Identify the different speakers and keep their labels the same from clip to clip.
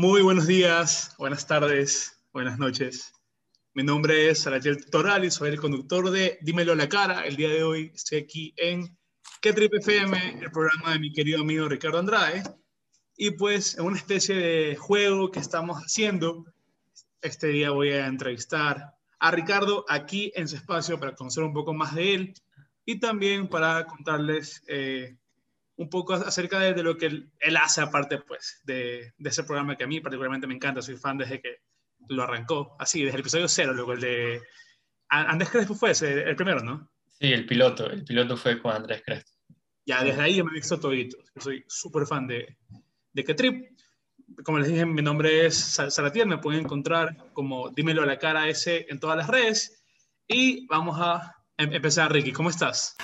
Speaker 1: Muy buenos días, buenas tardes, buenas noches. Mi nombre es Sarachel Toral y soy el conductor de Dímelo a la cara. El día de hoy estoy aquí en Que FM, el programa de mi querido amigo Ricardo Andrade. Y pues en una especie de juego que estamos haciendo, este día voy a entrevistar a Ricardo aquí en su espacio para conocer un poco más de él y también para contarles eh, un poco acerca de, lo que él, hace aparte pues de, de, ese programa que a mí particularmente me encanta, soy fan desde que lo arrancó, así, desde el episodio cero, luego el de... Andrés Crespo fue ese, el primero, ¿no?
Speaker 2: Sí, el piloto, el piloto fue con Andrés Crespo.
Speaker 1: Ya, desde ahí yo me he visto todito, soy súper fan de, de Trip. Como les dije, mi nombre es Salatiel, me pueden encontrar como Dímelo a la cara ese en todas las redes. Y vamos a em-, empezar, Ricky, ¿cómo estás?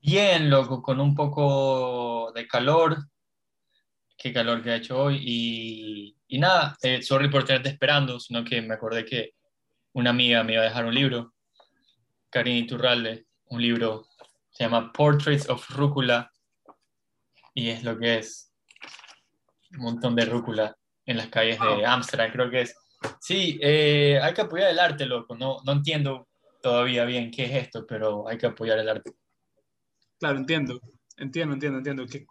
Speaker 2: Bien, loco, con un poco de calor. Qué calor que ha hecho hoy. Y, y nada, eh, sorry por tenerte esperando, sino que me acordé que una amiga me iba a dejar un libro, Karin Iturralde, un libro, se llama Portraits of Rúcula, y es lo que es un montón de rúcula en las calles de Ámsterdam, creo que es. Sí, eh, hay que apoyar el arte, loco. No, no entiendo todavía bien qué es esto, pero hay que apoyar el arte.
Speaker 1: Claro, entiendo, entiendo, entiendo, entiendo. Qué,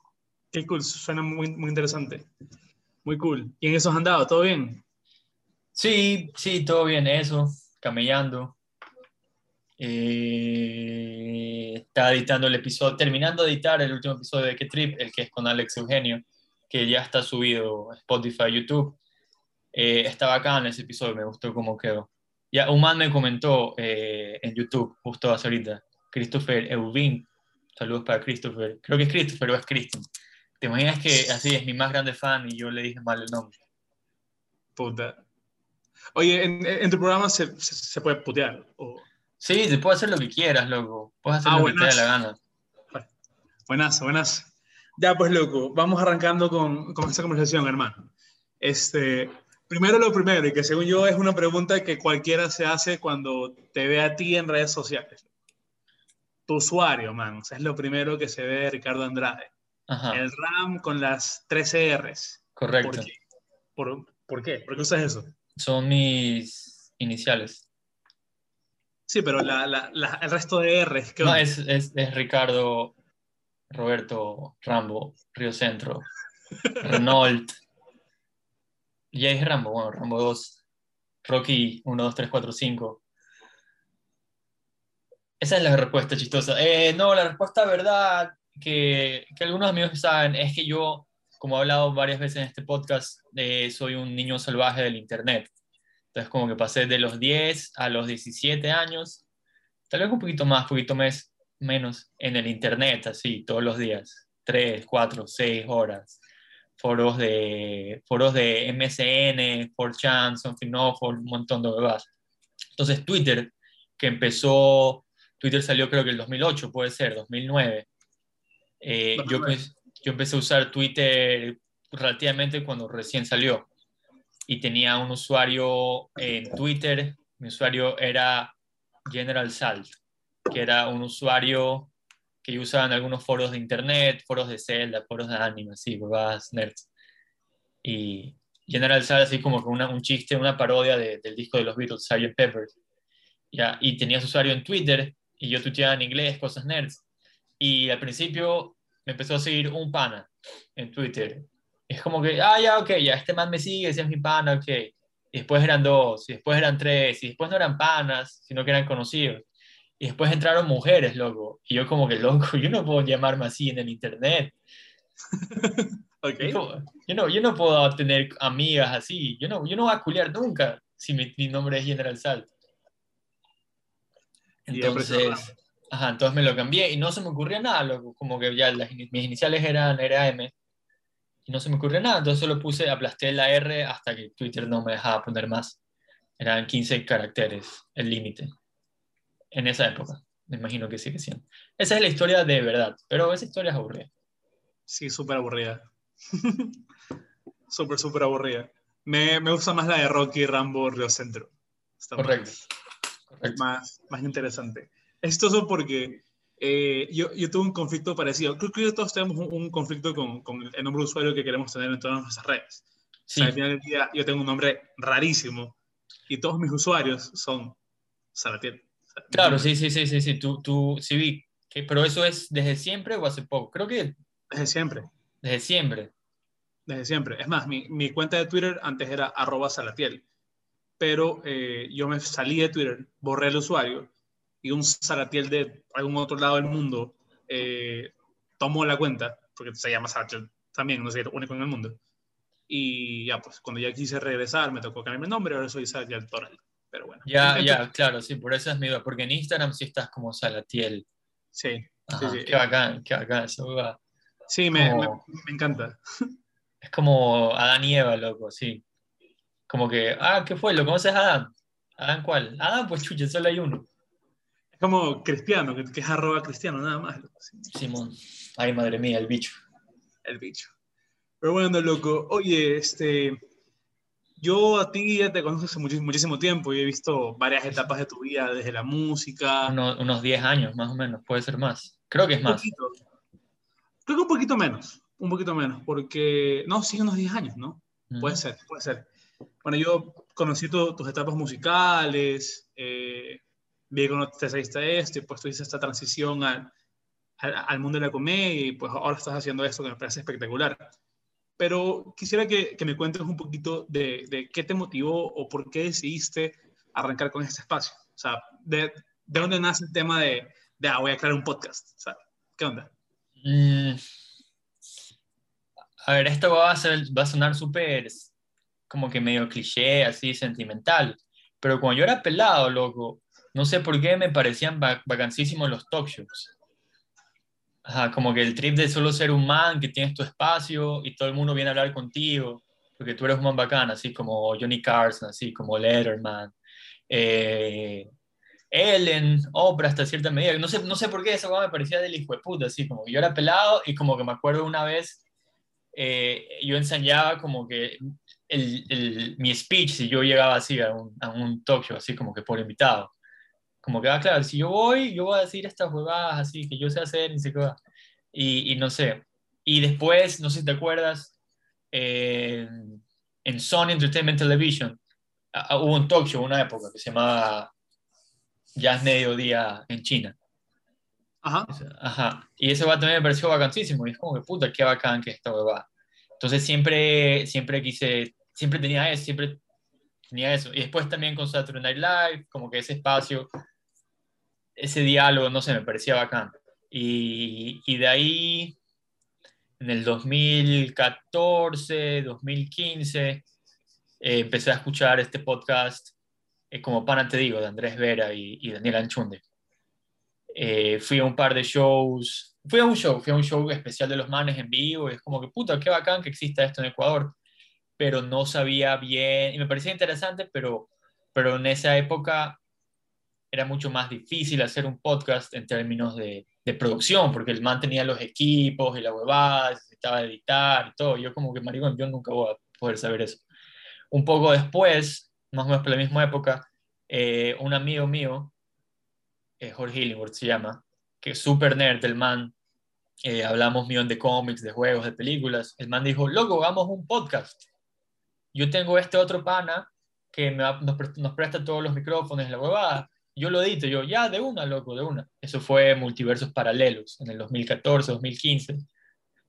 Speaker 1: qué cool, suena muy, muy interesante. Muy cool. ¿Y en eso has andado? ¿Todo bien?
Speaker 2: Sí, sí, todo bien, eso, camellando. Eh, está editando el episodio, terminando de editar el último episodio de Que Trip, el que es con Alex Eugenio, que ya está subido Spotify, YouTube. Eh, está bacán ese episodio, me gustó cómo quedó. Ya, un man me comentó eh, en YouTube, justo hace ahorita, Christopher Eubin, Saludos para Christopher. Creo que es Christopher o es Christian. ¿Te imaginas que así es mi más grande fan y yo le dije mal el nombre?
Speaker 1: Puta. Oye, ¿en, tu programa se, se, puede putear? O...
Speaker 2: Sí, se puede hacer lo que quieras, loco. Puedes hacer ah, lo que te dé la gana.
Speaker 1: Buenas, buenas. Ya, pues, loco, vamos arrancando con, con esta conversación, hermano. Este, primero lo primero, y que según yo es una pregunta que cualquiera se hace cuando te ve a ti en redes sociales tu usuario, man. es lo primero que se ve de Ricardo Andrade. El RAM con las 13 Rs.
Speaker 2: Correcto.
Speaker 1: ¿Por qué? ¿Por, qué? usas eso?
Speaker 2: Son mis iniciales.
Speaker 1: Sí, pero el resto de Rs. ¿qué
Speaker 2: no, es, es, Ricardo, Roberto, Rambo, Río Centro, Renault. Y ahí es Rambo, bueno, Rambo 2, Rocky 1, 2, 3, 4, 5. Esa es la respuesta chistosa. Eh, no, la respuesta verdad que, que, algunos amigos saben es que yo, como he hablado varias veces en este podcast, eh, soy un niño salvaje del Internet. Entonces, como que pasé de los 10 a los 17 años, tal vez un poquito más, poquito mes, menos, en el Internet, así, todos los días. 3, 4, 6 horas. Foros de, foros de MSN, 4chan, Something Awful, un montón de bebas. Entonces, Twitter, que empezó Twitter salió creo que el 2008, puede ser, 2009. Eh, yo, yo empecé a usar Twitter relativamente cuando recién salió y tenía un usuario en Twitter, mi usuario era General Salt, que era un usuario que usaba en algunos foros de internet, foros de Zelda, foros de anime, así, huevadas nerds. Y General Salt así como con un chiste, una parodia del disco de los Beatles, Sgt. Pepper. ¿ya? Y tenía su usuario en Twitter y yo tuiteaba en inglés, cosas nerds. Y al principio me empezó a seguir un pana en Twitter. Es como que, ah, ya, ok, ya, este man me sigue, ese es mi pana, ok. Y después eran dos, y después eran tres, y después no eran panas, sino que eran conocidos. Y después entraron mujeres, loco. Y yo como que, loco, yo no puedo llamarme así en el internet.
Speaker 1: okay.
Speaker 2: yo, no, yo no puedo tener amigas así. Yo no, yo no voy a culiar nunca si mi, mi nombre es General Salt. Entonces, ajá, entonces me lo cambié y no se me ocurría nada, como que ya mis iniciales eran, era M y no se me ocurrió nada, entonces solo puse, aplasté la R hasta que Twitter no me dejaba poner más. Eran 15 caracteres el límite en esa época. Me imagino que sigue siendo. Esa es la historia de verdad, pero esa historia es aburrida.
Speaker 1: Sí, súper aburrida. súper, súper aburrida. Me, me gusta más la de Rocky Rambo Río Centro. Está
Speaker 2: Correcto.
Speaker 1: Más,
Speaker 2: Correcto.
Speaker 1: más, más interesante. Es chistoso porque eh, yo, yo tuve un conflicto parecido. Creo que todos tenemos un, un conflicto con, con, el nombre de usuario que queremos tener en todas nuestras redes.
Speaker 2: Sí.
Speaker 1: O sea, al final del día yo tengo un nombre rarísimo y todos mis usuarios son Salatiel.
Speaker 2: Claro, sí, sí, sí, sí, sí, tú, tú, sí vi. Que, pero eso es desde siempre o hace poco. Creo que
Speaker 1: Desde siempre.
Speaker 2: desde siempre.
Speaker 1: Desde siempre. Es más, mi, mi cuenta de Twitter antes era arroba salatiel, pero eh, yo me salí de Twitter, borré el usuario y un salatiel de algún otro lado del mundo eh, tomó la cuenta, porque se llama salatiel también, no sé, único en el mundo. Y ya, pues, cuando ya quise regresar, me tocó cambiar mi nombre, ahora soy Salatiel Toral. Pero bueno.
Speaker 2: Ya,
Speaker 1: Entonces,
Speaker 2: ya, claro, sí, por eso es mi duda. Porque en Instagram sí estás como Salatiel.
Speaker 1: Sí,
Speaker 2: Ajá,
Speaker 1: sí.
Speaker 2: Qué bacán, qué bacán. Eso va.
Speaker 1: sí, me, me,
Speaker 2: Como-
Speaker 1: me encanta.
Speaker 2: Es como Adán y Eva, loco, sí. Como que, ah, ¿qué fue? ¿Lo conoces a Adán? ¿Adán cuál? Adán, pues chucha, solo hay uno.
Speaker 1: Es como cristiano, que, que es arroba cristiano, nada más. Sí.
Speaker 2: Simón. Ay, madre mía, el bicho.
Speaker 1: el bicho. Pero bueno, loco, oye, este, yo a ti ya te conozco hace muchísimo, muchísimo tiempo y he visto varias etapas de tu vida, desde la música,
Speaker 2: Uno- unos 10 años, más o menos, puede ser más. Creo que es más.
Speaker 1: poquito. Creo que un poquito menos, un poquito menos, porque, no, sí, unos 10 años, ¿no? Puede ser, puede ser. Bueno, yo conocí tu- tus etapas musicales, eh, vi cuando te saliste esto y pues tú hiciste esta transición al, al, al mundo de la comedia y pues ahora estás haciendo esto que me parece espectacular. Pero quisiera que, que me cuentes un poquito de, de, qué te motivó o por qué decidiste arrancar con este espacio. O sea, de, de dónde nace el tema de, de, ah, voy a crear un podcast. O sea, ¿qué onda?
Speaker 2: Mm. A ver, esto va a, ser, va a sonar súper como que medio cliché, así sentimental. Pero cuando yo era pelado, loco, no sé por qué me parecían vacancísimos los talk shows. Ajá, como que el trip de solo ser un man, que tienes tu espacio y todo el mundo viene a hablar contigo, porque tú eres un man bacán, así como Johnny Carson, así como Letterman, eh, Ellen, Oprah hasta cierta medida. No sé, no sé por qué eso me parecía del hijo de puta, así como yo era pelado y como que me acuerdo una vez, eh, yo ensayaba como que el, el, mi speech, si yo llegaba así a un, a un talk show, así como que por invitado como que, ah, claro, si yo voy, yo voy a decir estas huevadas así que yo sé hacer y, sé qué y, y no sé. Y después, no sé si te acuerdas, eh, en Sony Entertainment Television uh, hubo un talk show una época que se llamaba Jazz Mediodía en China.
Speaker 1: Ajá.
Speaker 2: Ajá. Y ese va también me pareció vacancísimo. Y es como que puta, qué bacán que esta huevada. Entonces siempre, siempre quise, siempre tenía eso, siempre tenía eso. Y después también con Saturday Night Live, como que ese espacio ese diálogo, no sé, me parecía bacán. Y, y, de ahí, en el 2014, 2015, eh, empecé a escuchar este podcast, eh, como pana te digo, de Andrés Vera y, y Daniel Anchunde. Eh, fui a un par de shows, fui a un show, fui a un show especial de los manes en vivo, es como que puta, qué bacán que exista esto en Ecuador, pero no sabía bien, y me parecía interesante, pero, pero en esa época era mucho más difícil hacer un podcast en términos de, de, producción, porque el man tenía los equipos y la huevada, necesitaba editar y todo. Yo como que, maricón, yo nunca voy a poder saber eso. Un poco después, más o menos por la misma época, eh, un amigo mío, eh, Jorge Illingworth se llama, que es súper nerd, el man, eh, hablamos millón de cómics, de juegos, de películas, el man dijo, loco, hagamos un podcast. Yo tengo este otro pana que me, nos, nos presta todos los micrófonos la huevada yo lo edito, yo, ya, de una, loco, de una. Eso fue Multiversos Paralelos, en el 2014, 2015,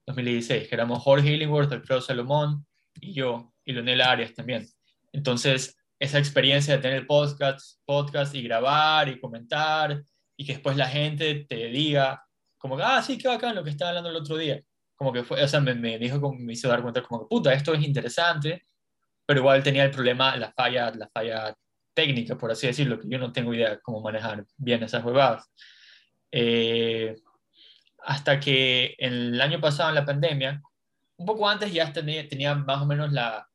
Speaker 2: 2016, que éramos Jorge Illingworth, Alfredo Salomón, y yo, y Leonel Arias también. Entonces, esa experiencia de tener podcast, podcast y grabar y comentar, y que después la gente te diga, como ah, sí, qué bacán lo que estaba hablando el otro día. Como que fue, o sea, me, me dijo, me hizo dar cuenta, como que, puta, esto es interesante, pero igual tenía el problema, la falla, la falla técnica, por así decirlo, que yo no tengo idea cómo manejar bien esas huevadas. Eh, hasta que el año pasado, en la pandemia, un poco antes ya tenía, tenía más o menos la,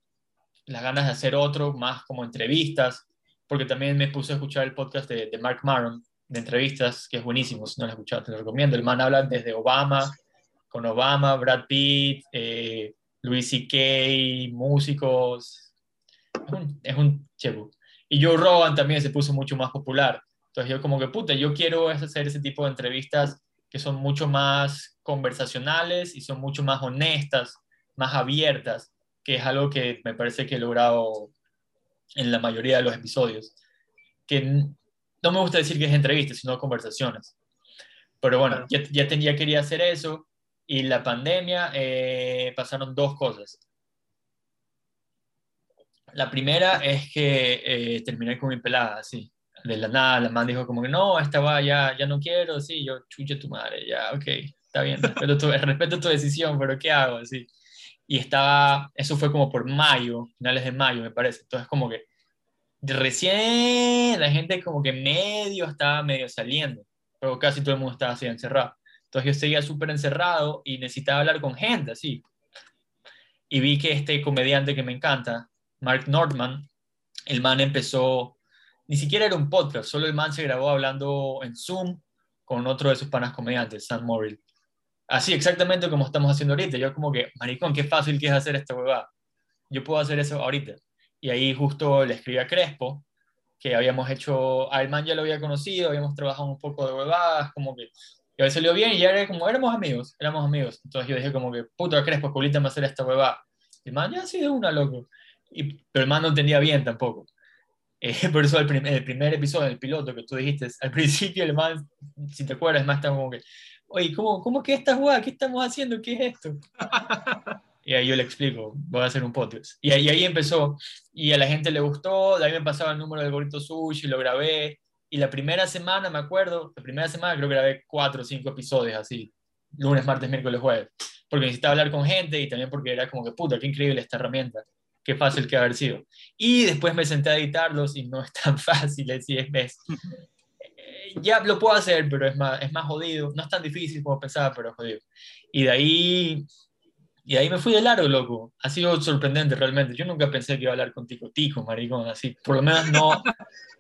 Speaker 2: las ganas de hacer otro, más como entrevistas, porque también me puse a escuchar el podcast de, de Mark Maron, de entrevistas, que es buenísimo, si no lo has escuchado, te lo recomiendo. El man habla desde Obama, con Obama, Brad Pitt, eh, Louis C.K., músicos. Es un, es un chebu. Y Joe Rogan también se puso mucho más popular. Entonces yo como que, puta, yo quiero hacer ese tipo de entrevistas que son mucho más conversacionales y son mucho más honestas, más abiertas, que es algo que me parece que he logrado en la mayoría de los episodios. Que no me gusta decir que es entrevistas, sino conversaciones. Pero bueno, ya, ya tenía, quería hacer eso y la pandemia eh, pasaron dos cosas. La primera es que eh, terminé con mi pelada, así de la nada, la man dijo como que no, esta va, ya, ya no quiero, sí, yo chuche tu madre, ya, ok, está bien, respeto tu, respeto tu decisión, pero ¿qué hago? Así. Y estaba, eso fue como por mayo, finales de mayo, me parece. Entonces, como que recién la gente como que medio estaba medio saliendo, pero casi todo el mundo estaba así encerrado. Entonces yo seguía súper encerrado y necesitaba hablar con gente, así. Y vi que este comediante que me encanta, Mark Nordman, el man empezó ni siquiera era un podcast, solo el man se grabó hablando en Zoom con otro de sus panas comediantes, Sam Morrill. Así, exactamente como estamos haciendo ahorita. Yo como que, maricón, qué fácil que es hacer esta huevada. Yo puedo hacer eso ahorita. Y ahí justo le escribí a Crespo, que habíamos hecho, al man ya lo había conocido, habíamos trabajado un poco de huevadas, como que, y a veces salió bien y ya era como, éramos amigos, éramos amigos. Entonces yo dije como que, puta Crespo, me hacer esta huevada. Y el man ya sí de una, loco. Y, pero el man no entendía bien tampoco. Eh, por eso el, el, primer episodio, el piloto que tú dijiste, al principio el man, si te acuerdas, más estaba como que, oye, ¿cómo, cómo que esta jugada? ¿Qué estamos haciendo? ¿Qué es esto? y ahí yo le explico, voy a hacer un podcast. Y ahí, ahí empezó, y a la gente le gustó, de ahí me pasaba el número del gorrito sushi, lo grabé, y la primera semana, me acuerdo, la primera semana creo que grabé cuatro o cinco episodios así, lunes, martes, miércoles, jueves, porque necesitaba hablar con gente y también porque era como que, puta, qué increíble esta herramienta qué fácil que haber sido. Y después me senté a editarlos y no es tan fácil, así es, es eh, ya lo puedo hacer, pero es más, es más jodido. No es tan difícil como pensaba, pero es jodido. Y de ahí, y ahí me fui de largo, loco. Ha sido sorprendente realmente. Yo nunca pensé que iba a hablar contigo, tico, maricón, así. Por lo menos no,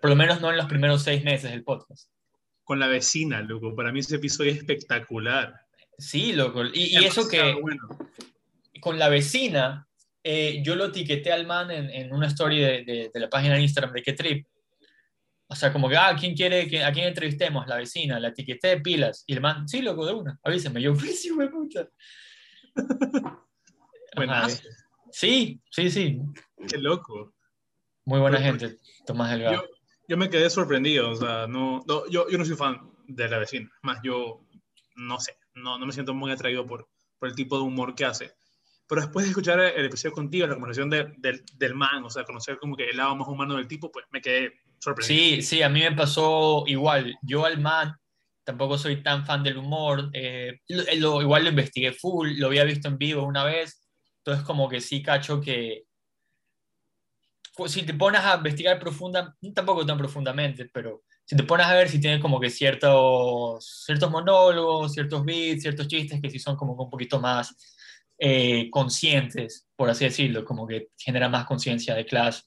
Speaker 2: por lo menos no en los primeros seis meses del podcast.
Speaker 1: Con la vecina, loco. Para mí ese episodio es espectacular.
Speaker 2: Sí, loco. Y, y eso que con la vecina, eh, yo lo etiqueté al man en, en una story de, de, la página de Instagram de Trip. O sea, como que, ah, ¿quién quiere que, a quién entrevistemos? La vecina, la etiqueté de pilas. Y el man, sí, loco, de una, avíseme. Yo, sí, güey, puta. Sí, sí, sí.
Speaker 1: Qué loco.
Speaker 2: Muy buena gente, Tomás Delgado.
Speaker 1: Yo, yo, me quedé sorprendido, o sea, no, no, yo, yo no soy fan de la vecina. Más, yo no sé, no, no me siento muy atraído por, por el tipo de humor que hace. Pero después de escuchar el episodio contigo, la conversación de, del man, o sea, conocer como que el lado más humano del tipo, pues me quedé sorprendido.
Speaker 2: Sí, sí, a mí me pasó igual. Yo al man tampoco soy tan fan del humor. Eh, lo, igual lo investigué full, lo había visto en vivo una vez. Entonces como que sí cacho que si te pones a investigar profunda, tampoco tan profundamente, pero si te pones a ver si tiene como que ciertos, ciertos monólogos, ciertos beats, ciertos chistes que sí son como un poquito más eh, conscientes, por así decirlo, como que genera más conciencia de clase.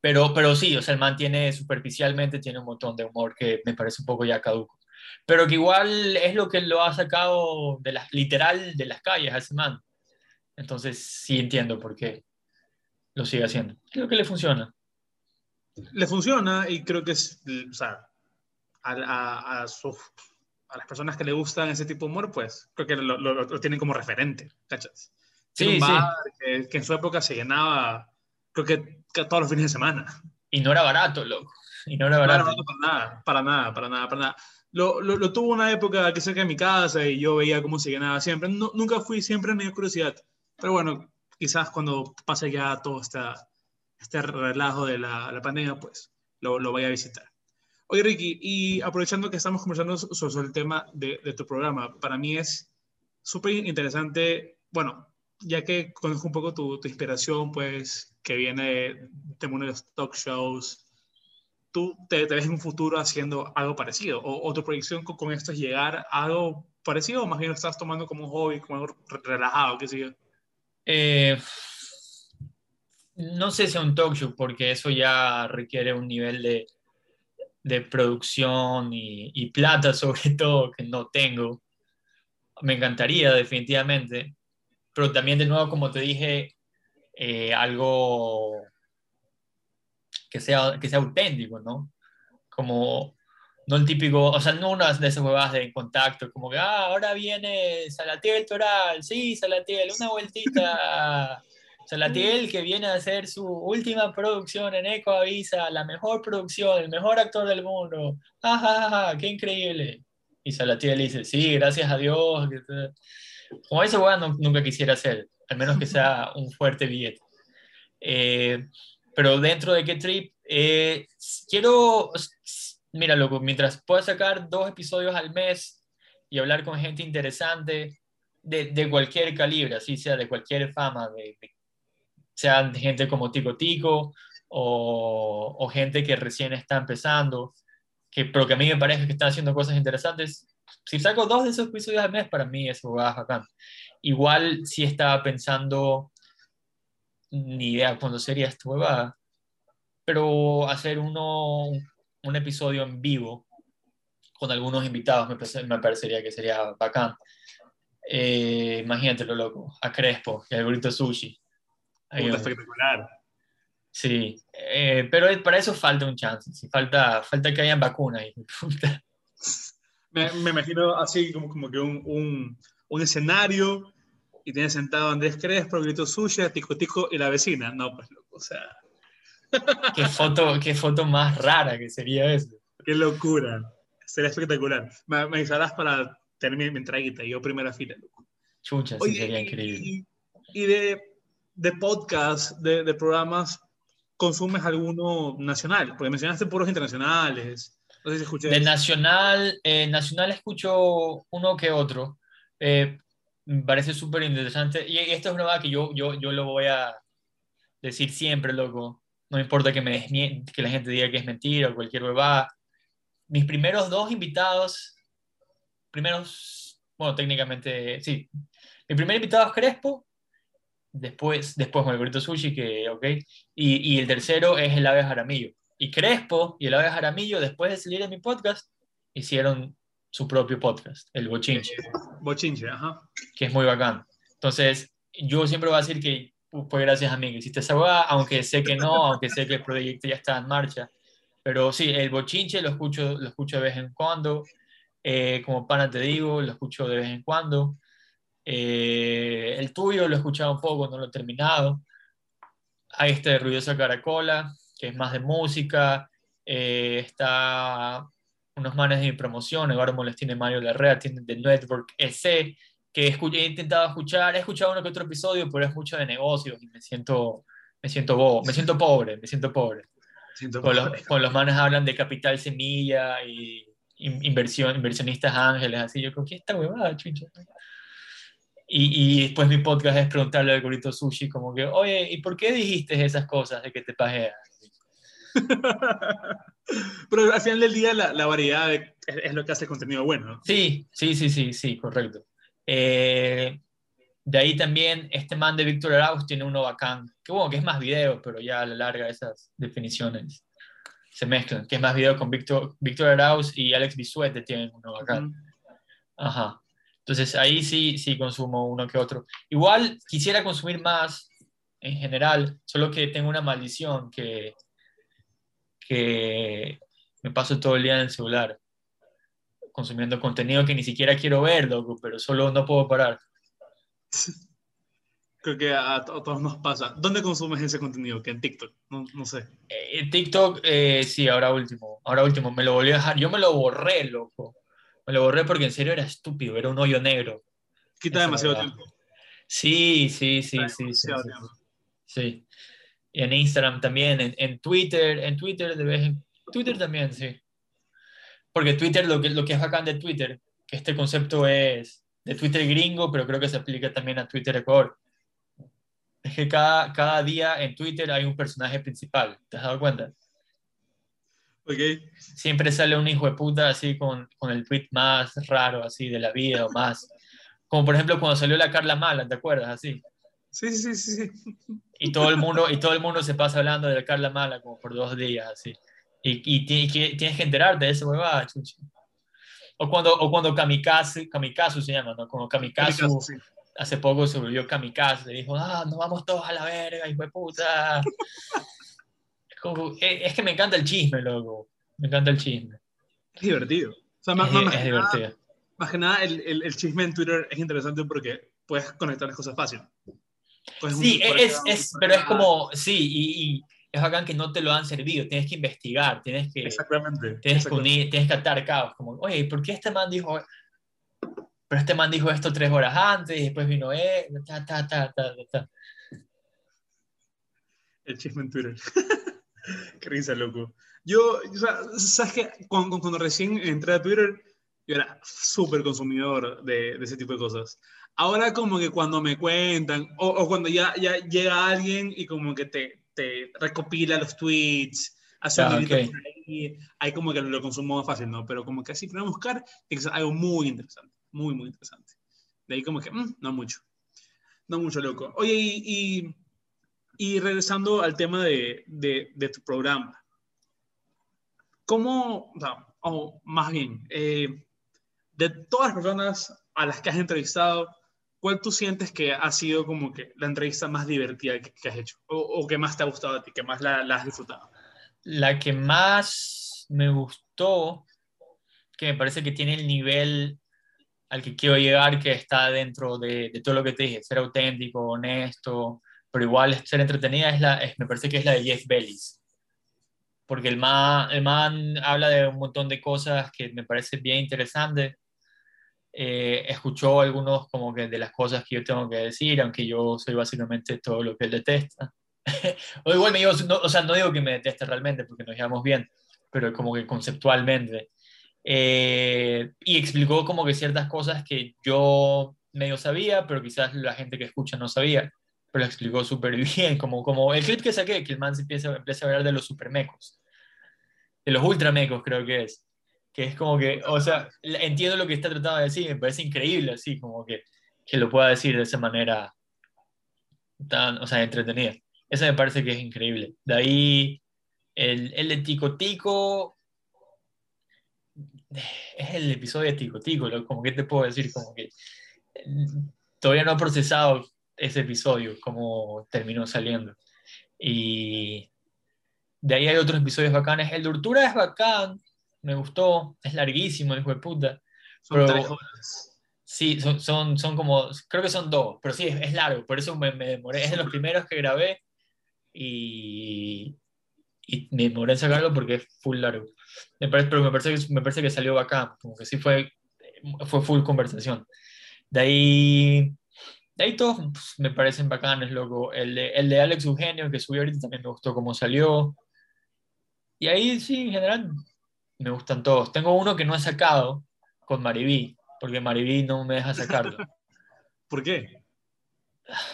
Speaker 2: Pero, pero sí, o sea, el man tiene superficialmente, tiene un montón de humor que me parece un poco ya caduco. Pero que igual es lo que lo ha sacado de las, literal de las calles a ese man. Entonces sí entiendo por qué lo sigue haciendo. Lo que le funciona.
Speaker 1: Le funciona y creo que es, o sea, a, a, a las personas que le gustan ese tipo de humor, pues creo que lo, lo, tienen como referente, ¿cachas? Sí, sí. Que, que, en su época se llenaba, creo que, todos los fines de semana.
Speaker 2: Y no era barato, loco. Y no era barato. No era barato
Speaker 1: para nada, para nada, para nada, para nada. Lo, lo, lo, tuvo una época aquí cerca de mi casa y yo veía cómo se llenaba siempre. No, nunca fui, siempre me dio curiosidad. Pero bueno, quizás cuando pase ya todo esta, este relajo de la, la pandemia, pues lo, lo vaya a visitar. Oye, Ricky, y aprovechando que estamos conversando sobre el tema de, tu programa, para mí es súper interesante, bueno, ya que conozco un poco tu, inspiración, pues, que viene de mundo de los talk shows, ¿tú te, ves en un futuro haciendo algo parecido? ¿O, tu proyección con, esto es llegar a algo parecido o más bien lo estás tomando como un hobby, como algo relajado, qué sé yo?
Speaker 2: Eh, no sé si un talk show, porque eso ya requiere un nivel de de producción y, plata sobre todo que no tengo. Me encantaría definitivamente, pero también de nuevo, como te dije, eh, algo que sea, que sea auténtico, ¿no? Como no el típico, o sea, no una de esas huevadas de contacto, como que, ah, ahora viene Salatiel Toral, sí, Salatiel, una vueltita. Salatiel que viene a hacer su última producción en Eco Avisa, la mejor producción, el mejor actor del mundo. ¡Ah, qué increíble! Y Salatiel dice, sí, gracias a Dios. Como esa hueá nunca quisiera hacer, al menos que sea un fuerte billete. Eh, pero dentro de qué trip, eh, quiero mira, loco, mientras pueda sacar dos episodios al mes y hablar con gente interesante de, de cualquier calibre, así sea de cualquier fama, de, sean gente como Tico Tico o, gente que recién está empezando, que, pero que a mí me parece que están haciendo cosas interesantes. Si saco dos de esos episodios al mes, para mí eso va bacán. Igual si estaba pensando, ni idea cuándo sería esta huevada, pero hacer uno, un episodio en vivo con algunos invitados me, me parecería que sería bacán. Eh, imagínate lo loco, a Crespo y al Burrito Sushi.
Speaker 1: Espectacular.
Speaker 2: Sí, eh, pero para eso falta un chance, falta, falta que hayan vacunas.
Speaker 1: me, me, imagino así como, como que un, un, un escenario y tienes sentado a Andrés Crespo, Grito Sushi, Tico Tico y la vecina. No, pues loco, o sea
Speaker 2: qué, foto, qué foto más rara que sería eso.
Speaker 1: Qué locura. Sería espectacular. Me, me avisarás para tener mi, entreguita, yo primera fila.
Speaker 2: Chucha, sí, sería increíble.
Speaker 1: Y, de, de podcast, de, de, programas, ¿consumes alguno nacional? Porque mencionaste puros internacionales. No sé si escuché.
Speaker 2: De nacional, eh, nacional escucho uno que otro. Eh, me parece súper interesante. Y esto es una que yo, yo, yo lo voy a decir siempre, loco no importa que, me que la gente diga que es mentira o cualquier huevada. Mis primeros dos invitados, primeros, bueno, técnicamente, sí. Mi primer invitado es Crespo, después, después con el Sushi, que, ok, y, y el tercero es el Ave Jaramillo. Y Crespo y el Ave Jaramillo, después de salir en mi podcast, hicieron su propio podcast, el Bochinche.
Speaker 1: Bochinche, ajá.
Speaker 2: Que es muy bacán. Entonces, yo siempre voy a decir que pues gracias a mí que hiciste esa hueá, aunque sé que no, aunque sé que el proyecto ya está en marcha. Pero sí, el bochinche lo escucho, lo escucho de vez en cuando. Eh, como pana te digo, lo escucho de vez en cuando. Eh, el tuyo lo he escuchado un poco, no lo he terminado. Hay este de Ruidosa Caracola, que es más de música. Eh, está unos manes de mi promoción, Eduardo Molestín y Mario Larrea, tienen The Network EC, que he intentado escuchar, he escuchado uno que otro episodio, pero es mucho de negocios y me siento, me siento bobo, me siento pobre, me siento pobre. Siento con, Los, con, los, manes hablan de capital semilla y inversión, inversionistas ángeles, así, yo creo que esta huevada, chucha. Y, y, después mi podcast es preguntarle al gorrito sushi como que, oye, ¿y por qué dijiste esas cosas de que te pajeas?
Speaker 1: Pero al final del día la, la variedad es, es, lo que hace contenido bueno.
Speaker 2: Sí, sí, sí, sí, sí, correcto. Eh, de ahí también este man de Víctor Arauz tiene uno bacán, que bueno, que es más video, pero ya a la larga esas definiciones se mezclan, que es más video con Víctor, Víctor Arauz y Alex Bisuete tienen uno bacán. Ajá. Entonces ahí sí, sí consumo uno que otro. Igual quisiera consumir más en general, solo que tengo una maldición que, que me paso todo el día en el celular consumiendo contenido que ni siquiera quiero ver, loco, pero solo no puedo parar.
Speaker 1: Creo que a, todos nos pasa. ¿Dónde consumes ese contenido? ¿Que en TikTok? No, no sé.
Speaker 2: Eh, en TikTok, eh, sí, ahora último. Ahora último, me lo volví a dejar. Yo me lo borré, loco. Me lo borré porque en serio era estúpido, era un hoyo negro.
Speaker 1: Quita demasiado tiempo.
Speaker 2: Sí, sí, sí, sí. Sí, sí. Y en Instagram también, en, en Twitter, en Twitter de vez en Twitter también, sí. Porque Twitter, lo que, lo que es bacán de Twitter, que este concepto es de Twitter gringo, pero creo que se aplica también a Twitter Ecuador. Es que cada, cada día en Twitter hay un personaje principal, ¿te has dado cuenta?
Speaker 1: Ok.
Speaker 2: Siempre sale un hijo de puta así con, con el tweet más raro así de la vida o más. Como por ejemplo cuando salió la Carla Mala, ¿te acuerdas? Así.
Speaker 1: Sí, sí, sí, sí.
Speaker 2: Y todo el mundo, y todo el mundo se pasa hablando de la Carla Mala como por dos días así. Y, y, tienes que enterarte de esa huevada, chuchi. O cuando, o cuando Kamikaze, Kamikaze se llama, ¿no? Como Kamikaze, hace poco se volvió Kamikaze, dijo, ah, nos vamos todos a la verga, hijo de puta. Eh, es que me encanta el chisme, loco. Me encanta el chisme.
Speaker 1: Es divertido. O sea, más,
Speaker 2: es,
Speaker 1: más-
Speaker 2: es
Speaker 1: que nada-
Speaker 2: divertido.
Speaker 1: más que nada, el, el, el chisme en Twitter es interesante porque puedes conectar las cosas fácil.
Speaker 2: Sí, es,
Speaker 1: un
Speaker 2: es, pero es como, sí, y, y es bacán que no te lo han servido, tienes que investigar, tienes que,
Speaker 1: Exactamente.
Speaker 2: tienes que,
Speaker 1: exactamente.
Speaker 2: unir, tienes que atar cabos, como, oye, ¿por qué este man dijo, pero este man dijo esto tres horas antes y después vino él, ta, ta, ta, ta, ta.
Speaker 1: El chisme en Twitter. Qué risa, loco. Yo, o sea, ¿sabes qué? Cuando, cuando recién entré a Twitter, yo era súper consumidor de, de ese tipo de cosas. Ahora como que cuando me cuentan, o, o cuando ya, ya llega alguien y como que te, te recopila los tweets, hace
Speaker 2: Ah,
Speaker 1: un hilito
Speaker 2: ok.
Speaker 1: por ahí, ahí como que lo consumo más fácil, ¿no? Pero como que así, para buscar, tiene que ser algo muy interesante, muy, muy interesante. De ahí como que, mm, no mucho. No mucho, loco. Oye, y, y, y regresando al tema de, de, de tu programa, ¿cómo, o, más bien, eh, de todas las personas a las que has entrevistado, ¿cuál tú sientes que ha sido como que la entrevista más divertida que, que has hecho? O, o que más te ha gustado a ti, que más la, la has disfrutado?
Speaker 2: La que más me gustó, que me parece que tiene el nivel al que quiero llegar, que está dentro de, de todo lo que te dije, ser auténtico, honesto, pero igual ser entretenida, es la, es- me parece que es la de Jeff Bellis. Porque el man, el man habla de un montón de cosas que me parece bien interesante. Eh, escuchó algunos como que de las cosas que yo tengo que decir, aunque yo soy básicamente todo lo que él detesta. o igual me digo, no, o sea, no digo que me deteste realmente porque nos llevamos bien, pero como que conceptualmente. Eh, y explicó como que ciertas cosas que yo medio sabía, pero quizás la gente que escucha no sabía, pero lo explicó súper bien, como, como el clip que saqué, que el man se empieza, empieza a hablar de los supermecos, de los ultramecos creo que es, que es como que, o sea, entiendo lo que está tratando de decir, me parece increíble así, como que, que lo pueda decir de esa manera tan, o sea, entretenida. Eso me parece que es increíble. De ahí, el, el de Tico Tico, es el episodio de Tico Tico, como que te puedo decir, como que eh, todavía no he procesado ese episodio, como terminó saliendo. Y de ahí hay otros episodios bacanes. El de Urtura es bacán, me gustó, es larguísimo, el hijo de puta.
Speaker 1: Son
Speaker 2: Pero-
Speaker 1: tres horas.
Speaker 2: Sí, son, son, son como, creo que son dos, pero sí, es, es largo, por eso me, me demoré. Es de los primeros que grabé y, y me demoré en sacarlo porque es full largo. Me parece, pero me parece, que, me parece que salió bacán, como que sí fue, fue full conversación. De ahí, de ahí todos pues, me parecen bacanes, loco. El de, el de Alex Eugenio que subió ahorita también me gustó cómo salió. Y ahí sí, en general, me gustan todos. Tengo uno que no he sacado con Mariví, porque Mariví no me deja sacarlo.
Speaker 1: ¿Por qué?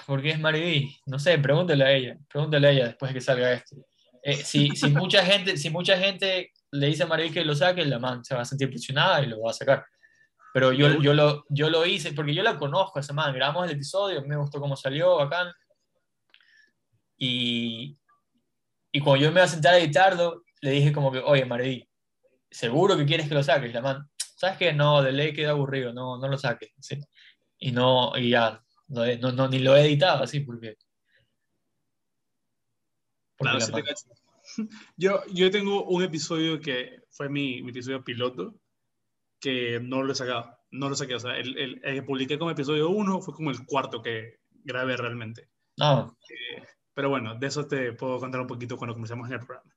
Speaker 2: Porque es Mariví. No sé, pregúntale a ella. Pregúntale a ella después de que salga esto. Eh, si, si, mucha gente, si mucha gente le dice a Mariví que lo saque, la man se va a sentir presionada y lo va a sacar. Pero yo, yo, lo, yo lo hice porque yo la conozco esa man. Grabamos el episodio, me gustó cómo salió, bacán. Y, y cuando yo me iba a sentar a editarlo, le dije como que, oye, Mariví, ¿seguro que quieres que lo saques? La man, ¿sabes qué? No, de ley queda aburrido, no, no lo saques. ¿sí? Y no, y ya, no, no, no, ni lo he editado así porque... porque
Speaker 1: Claro, sí te. Yo, yo tengo un episodio que fue mi, mi episodio piloto, que no lo he sacado, no lo saqué, o sea, el, el- el que publiqué como episodio 1 fue como el cuarto que grabé realmente.
Speaker 2: no,
Speaker 1: Pero bueno, de eso te puedo contar un poquito cuando comencemos en el programa.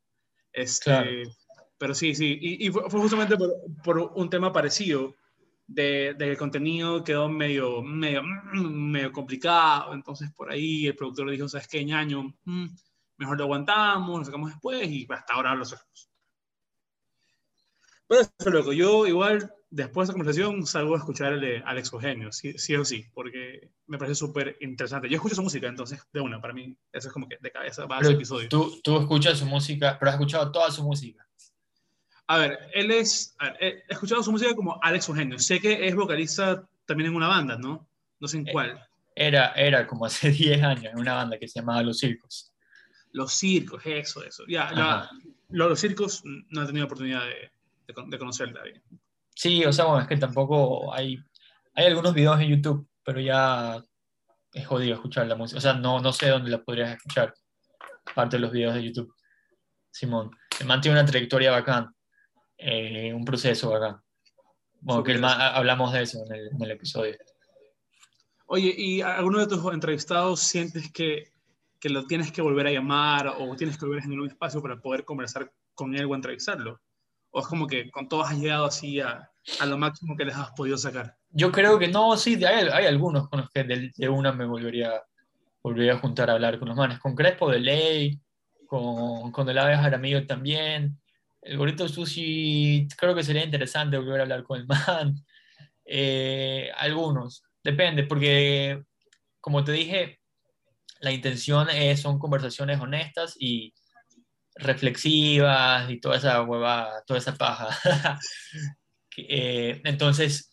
Speaker 1: Este,
Speaker 2: Claro.
Speaker 1: Pero sí, sí, y, y fue, fue justamente por, por un tema parecido, de, de que el contenido quedó medio, medio, mm, medio complicado, entonces por ahí el productor le dijo, ¿sabes qué, ñaño? Mm, mejor lo aguantamos, lo sacamos después y hasta ahora lo sacamos. Pero eso, loco, yo igual, después de esa conversación, salgo a escuchar el de Alex Eugenio, sí, sí o sí, porque me parece súper interesante. Yo escucho su música, entonces, de una, para mí, eso es como que de cabeza va a ese episodio.
Speaker 2: tú, tú escuchas su música, pero has escuchado toda su música.
Speaker 1: A ver, él es. a ver, he escuchado su música como Alex Eugenio. Sé que es vocalista también en una banda, ¿no? No sé en
Speaker 2: Eh,
Speaker 1: cuál.
Speaker 2: Era, era como hace 10 años en una banda que se llamaba Los Circos.
Speaker 1: Los circos, eso, eso. Ya, la-
Speaker 2: Ajá.
Speaker 1: lo- los circos no he tenido oportunidad de, de, de conocerla bien.
Speaker 2: Sí, o sea, bueno, es que tampoco hay, hay algunos videos en YouTube, pero ya es jodido escuchar la música. O sea, no, no sé dónde la podrías escuchar, aparte de los videos de YouTube. Simón. El man tiene una trayectoria bacán, eh, un proceso bacán. Bueno, que el man- hablamos de eso en el, en el episodio.
Speaker 1: Oye, ¿y alguno de tus entrevistados sientes que, que lo tienes que volver a llamar o tienes que volver a generar un espacio para poder conversar con él o entrevistarlo? ¿O es como que con todos has llegado así a, lo máximo que les has podido sacar?
Speaker 2: Yo creo que no, sí, hay, algunos con los que de, de una me volvería, volvería a juntar a hablar con los manes. Con Crespo de Ley, con, con el Ave Jaramillo también. El Gorito Sushi, creo que sería interesante volver a hablar con el man. Eh, algunos, depende, porque como te dije, la intención es, son conversaciones honestas y reflexivas y toda esa hueva, toda esa paja. Eh, entonces,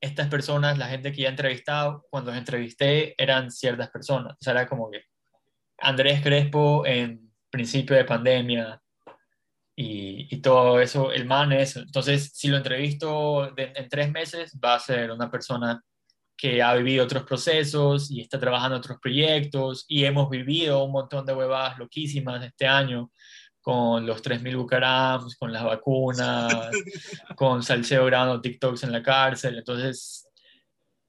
Speaker 2: estas personas, la gente que ya he entrevistado, cuando los entrevisté eran ciertas personas. O sea, era como que Andrés Crespo en principio de pandemia y, todo eso, el man es. Entonces, si lo entrevisto en tres meses, va a ser una persona que ha vivido otros procesos y está trabajando otros proyectos y hemos vivido un montón de huevadas loquísimas este año con los 3.000 bucarams, con las vacunas, con Salseo grabando TikToks en la cárcel. Entonces,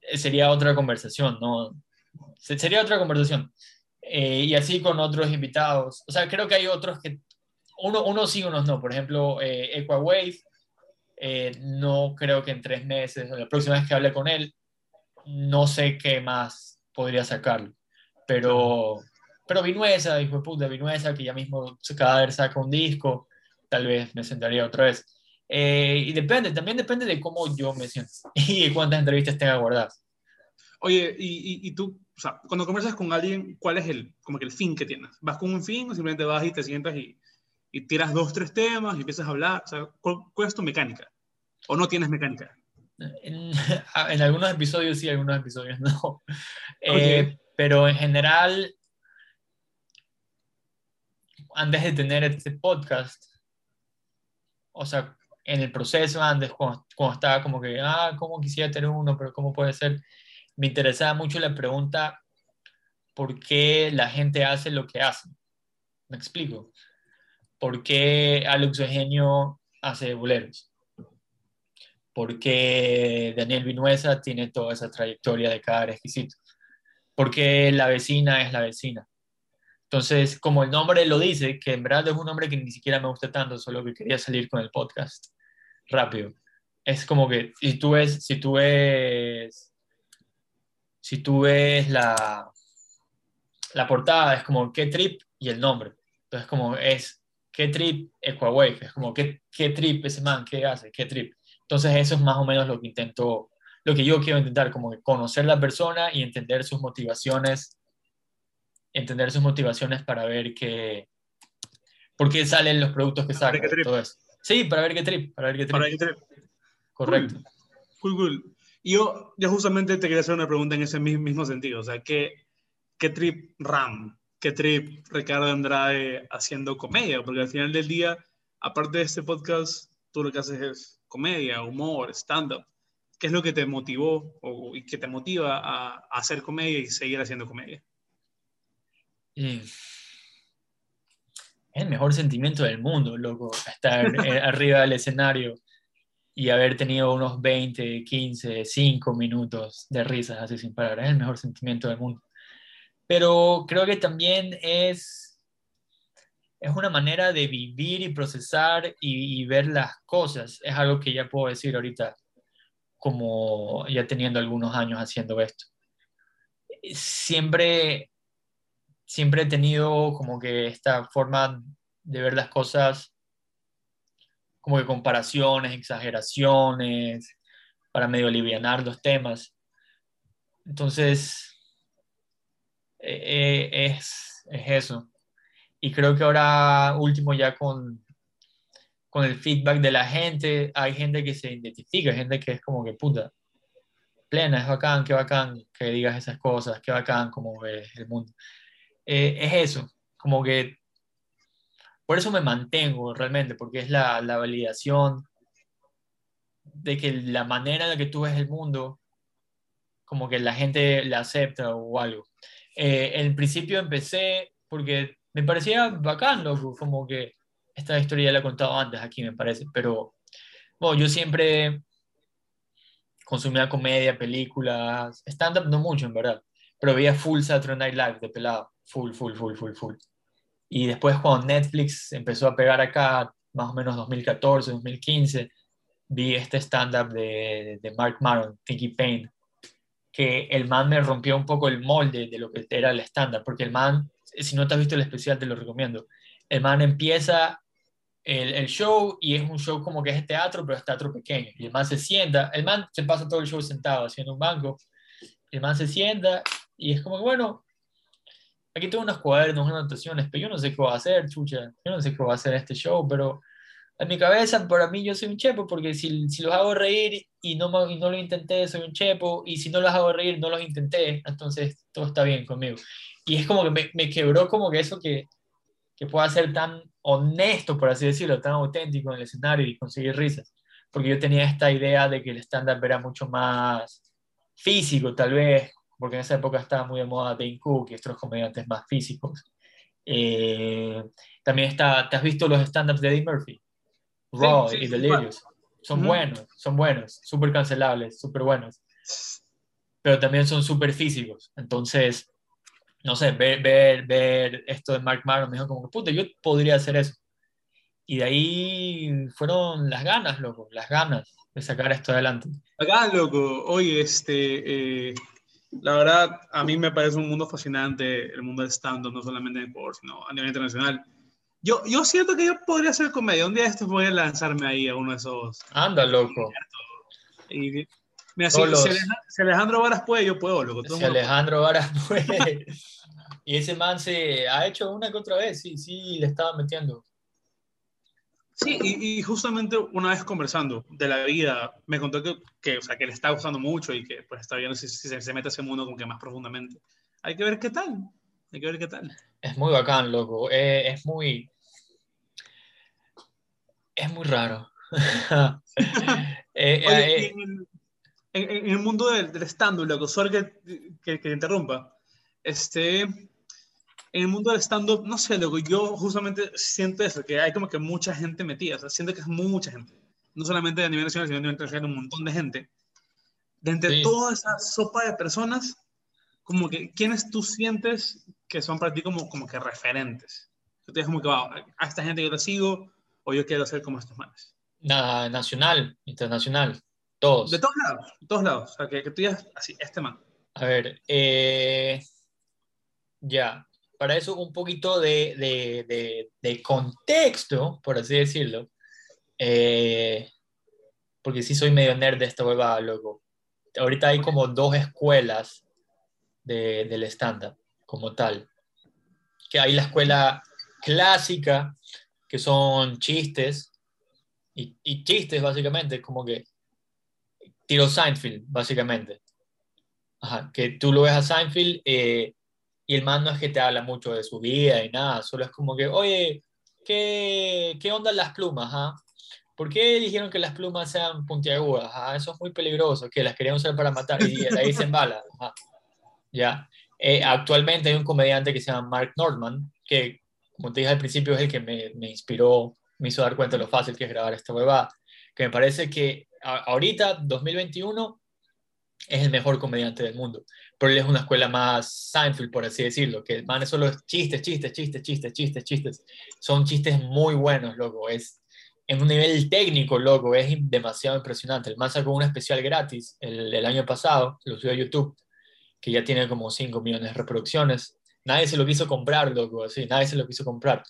Speaker 2: eh, sería otra conversación, ¿no? Se- Sería otra conversación. Eh, y así con otros invitados. O sea, creo que hay otros que, uno, unos sí, unos no. Por ejemplo, eh, Equawave, eh, no creo que en tres meses, o la próxima vez que hable con él, no sé qué más podría sacarlo. Pero, pero Vinuesa, hijo de puta, Vinuesa, que ya mismo se- cada vez saca un disco, tal vez me sentaría otra vez. Eh, y depende, también depende de cómo yo me siento y cuántas entrevistas tenga guardadas.
Speaker 1: Oye, y, y, y tú, o sea, cuando conversas con alguien, ¿cuál es el, como que el fin que tienes? ¿Vas con un fin o simplemente vas y te sientas y, y tiras dos, tres temas y empiezas a hablar? O sea, ¿cuál, cuál es tu mecánica? ¿O no tienes mecánica?
Speaker 2: En, en algunos episodios sí, algunos episodios no. Eh, pero en general, antes de tener este podcast, o sea, en el proceso antes, cuando, cuando estaba como que, ah, ¿cómo quisiera tener uno? Pero ¿cómo puede ser? Me interesaba mucho la pregunta, ¿por qué la gente hace lo que hace? ¿Me explico? ¿Por qué Alex Eugenio hace boleros? ¿Por qué Daniel Vinuesa tiene toda esa trayectoria de cada exquisito? ¿Por qué la vecina es la vecina? Entonces, como el nombre lo dice, que en verdad es un nombre que ni siquiera me gusta tanto, solo que quería salir con el podcast rápido. Es como que si tú ves, si tú ves, si tú ves la, la portada, es como qué trip y el nombre. Entonces, como es qué trip Equawave, es como qué, qué trip ese man, qué hace, qué trip. Entonces, eso es más o menos lo que intento, lo que yo quiero intentar, como que conocer la persona y entender sus motivaciones entender sus motivaciones para ver qué, por qué salen los productos que sacan.
Speaker 1: qué trip.
Speaker 2: Todo eso. Sí, para ver qué trip, para ver qué trip.
Speaker 1: Para que te-
Speaker 2: Correcto.
Speaker 1: Cool, cool. Y yo, yo justamente te quería hacer una pregunta en ese mi- mismo sentido. O sea, ¿qué, qué trip RAM? ¿Qué trip Ricardo Andrade haciendo comedia? Porque al final del día, aparte de este podcast, tú lo que haces es comedia, humor, stand-up. ¿Qué es lo que te motivó o, y que te motiva a, a hacer comedia y seguir haciendo comedia?
Speaker 2: Y es el mejor sentimiento del mundo, loco, estar eh, arriba del escenario y haber tenido unos 20, 15, 5 minutos de risas así sin parar. Es el mejor sentimiento del mundo. Pero creo que también es, es una manera de vivir y procesar y, ver las cosas. Es algo que ya puedo decir ahorita, como ya teniendo algunos años haciendo esto. Siempre siempre he tenido como que esta forma de ver las cosas como que comparaciones, exageraciones, para medio alivianar los temas. Entonces, eh, eh, es, es eso. Y creo que ahora último ya con, con el feedback de la gente, hay gente que se identifica, gente que es como que puta, plena, es bacán, qué bacán que digas esas cosas, qué bacán como ves el mundo eh, es eso, como que por eso me mantengo realmente, porque es la, la, validación de que la manera en la que tú ves el mundo, como que la gente la acepta o algo. Eh, en principio empecé porque me parecía bacán, loco, como que esta historia ya la he contado antes aquí, me parece, pero bueno, yo siempre consumía comedia, películas, stand-up no mucho, en verdad, pero veía full Saturday Night Live de pelado, full, full, full, full, full. Y después cuando Netflix empezó a pegar acá, más o menos 2014, 2015, vi este stand-up de, de, Mark Maron, Thinky Payne, que el man me rompió un poco el molde de lo que era el stand-up, porque el man, si no te has visto el especial, te lo recomiendo. El man empieza el, el, show y es un show como que es teatro, pero es teatro pequeño. Y el man se sienta, el man se pasa todo el show sentado haciendo un banco, el man se sienta y es como que, bueno, aquí tengo unos cuadernos, unas anotaciones, pero yo no sé qué voy a hacer, chucha, yo no sé qué voy a hacer este show, pero en mi cabeza, para mí yo soy un chepo, porque si, si los hago reír y no, y no lo intenté, soy un chepo, y si no los hago reír, no los intenté, entonces todo está bien conmigo. Y es como que me, me quebró como que eso que, que pueda ser tan honesto, por así decirlo, tan auténtico en el escenario y conseguir risas. Porque yo tenía esta idea de que el stand-up era mucho más físico, tal vez, porque en esa época estaba muy de moda Dane Cook y otros comediantes más físicos. Eh, también está, ¿te has visto los stand-ups de Eddie Murphy? Raw y Delirious. Son buenos, son buenos, súper cancelables, súper buenos. Pero también son súper físicos. Entonces, no sé, ver, ver, ver esto de Mark Maron, me dijo como que, puta, yo podría hacer eso. Y de ahí fueron las ganas, loco, las ganas de sacar esto adelante.
Speaker 1: Acá, loco, oye, este, eh, la verdad, a mí me parece un mundo fascinante el mundo del stand-up, no solamente en Ecuador, sino a nivel internacional. Yo, yo siento que yo podría hacer comedia. Un día esto voy a lanzarme ahí a uno de esos.
Speaker 2: Anda, loco.
Speaker 1: Y, mira, si, si, Alejandro Varas puede, yo puedo, loco.
Speaker 2: si Alejandro Varas puede. y ese man se ha hecho una que otra vez, sí, sí, le estaba metiendo.
Speaker 1: Sí, y, justamente una vez conversando de la vida, me contó que, que, o sea, que le está gustando mucho y que pues está viendo si, si se, mete a ese mundo como que más profundamente. Hay que ver qué tal, hay que ver qué tal.
Speaker 2: Es muy bacán, loco, eh, es muy... Es muy raro.
Speaker 1: eh, Oye, eh, en, en, el mundo del, del stand-up, loco, solo que, que, que interrumpa, este en el mundo del stand-up, no sé, luego yo justamente siento eso, que hay como que mucha gente metida, o sea, siento que es mucha gente, no solamente a nivel nacional, sino a nivel internacional, un montón de gente. De entre toda esa sopa de personas, como que, ¿quiénes tú sientes que son para ti como, como que referentes? Tú te como que, wow, a esta gente yo la sigo, o yo quiero ser como estos manes.
Speaker 2: Nada, nacional, internacional, todos.
Speaker 1: De todos lados, de todos lados, o sea, que, que tú digas así, este man.
Speaker 2: A ver, eh, ya, para eso un poquito de, de, de, contexto, por así decirlo, eh, porque sí soy medio nerd de esta huevada, loco. Ahorita hay como dos escuelas del stand-up como tal. Que hay la escuela clásica, que son chistes, y, chistes básicamente, como que tiro Seinfeld, básicamente. Ajá, que tú lo ves a Seinfeld eh, y el man no es que te habla mucho de su vida y nada, solo es como que, oye, ¿qué, qué onda las plumas? Ah? ¿Por qué dijeron que las plumas sean puntiagudas? Ah? Eso es muy peligroso, que las querían usar para matar y de ahí se embala. Ya. Eh, actualmente hay un comediante que se llama Mark Nordman, que, como te dije al principio, es el que me, inspiró, me hizo dar cuenta de lo fácil que es grabar esta huevada. Que me parece que ahorita, 2021, es el mejor comediante del mundo pero él es una escuela más Seinfeld, por así decirlo, que man es solo chistes, chistes, chistes, chistes, chistes, chistes. Son chistes muy buenos, loco. Es en un nivel técnico, loco, es demasiado impresionante. El man sacó un especial gratis el, el año pasado, lo subió a YouTube, que ya tiene como 5 millones de reproducciones. Nadie se lo quiso comprar, loco, así, nadie se lo quiso comprar.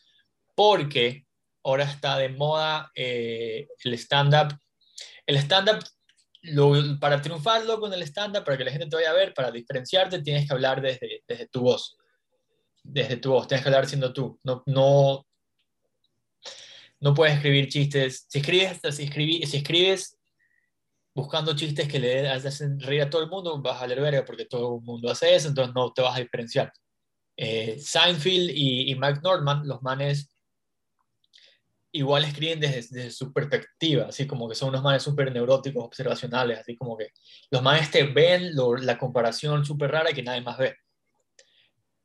Speaker 2: Porque ahora está de moda eh, el stand-up. El stand-up para triunfarlo con el estándar, para que la gente te vaya a ver, para diferenciarte, tienes que hablar desde, desde tu voz. Desde tu voz, tienes que hablar siendo tú. No, no, no puedes escribir chistes. Si escribes, si, si escribes buscando chistes que le hacen reír a todo el mundo, vas a leer verga porque todo el mundo hace eso, entonces no te vas a diferenciar. Eh, Seinfeld y, y Mike Norman, los manes igual escriben desde, su perspectiva, así como que son unos manes súper neuróticos, observacionales, así como que los manes te ven la comparación súper rara que nadie más ve,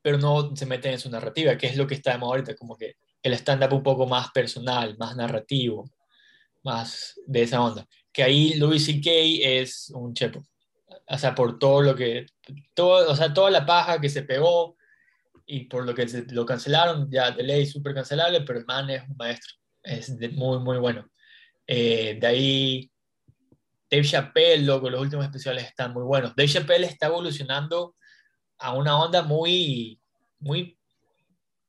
Speaker 2: pero no se meten en su narrativa, que es lo que está de ahorita, como que el stand-up un poco más personal, más narrativo, más de esa onda. Que ahí Louis C.K. es un chepo. O sea, por todo lo que, todo, o sea, toda la paja que se pegó y por lo que lo cancelaron, ya de ley súper cancelable, pero el man es un maestro, es muy, muy bueno. Eh, de ahí, Dave Chappelle, loco, los últimos especiales están muy buenos. Dave Chappelle está evolucionando a una onda muy, muy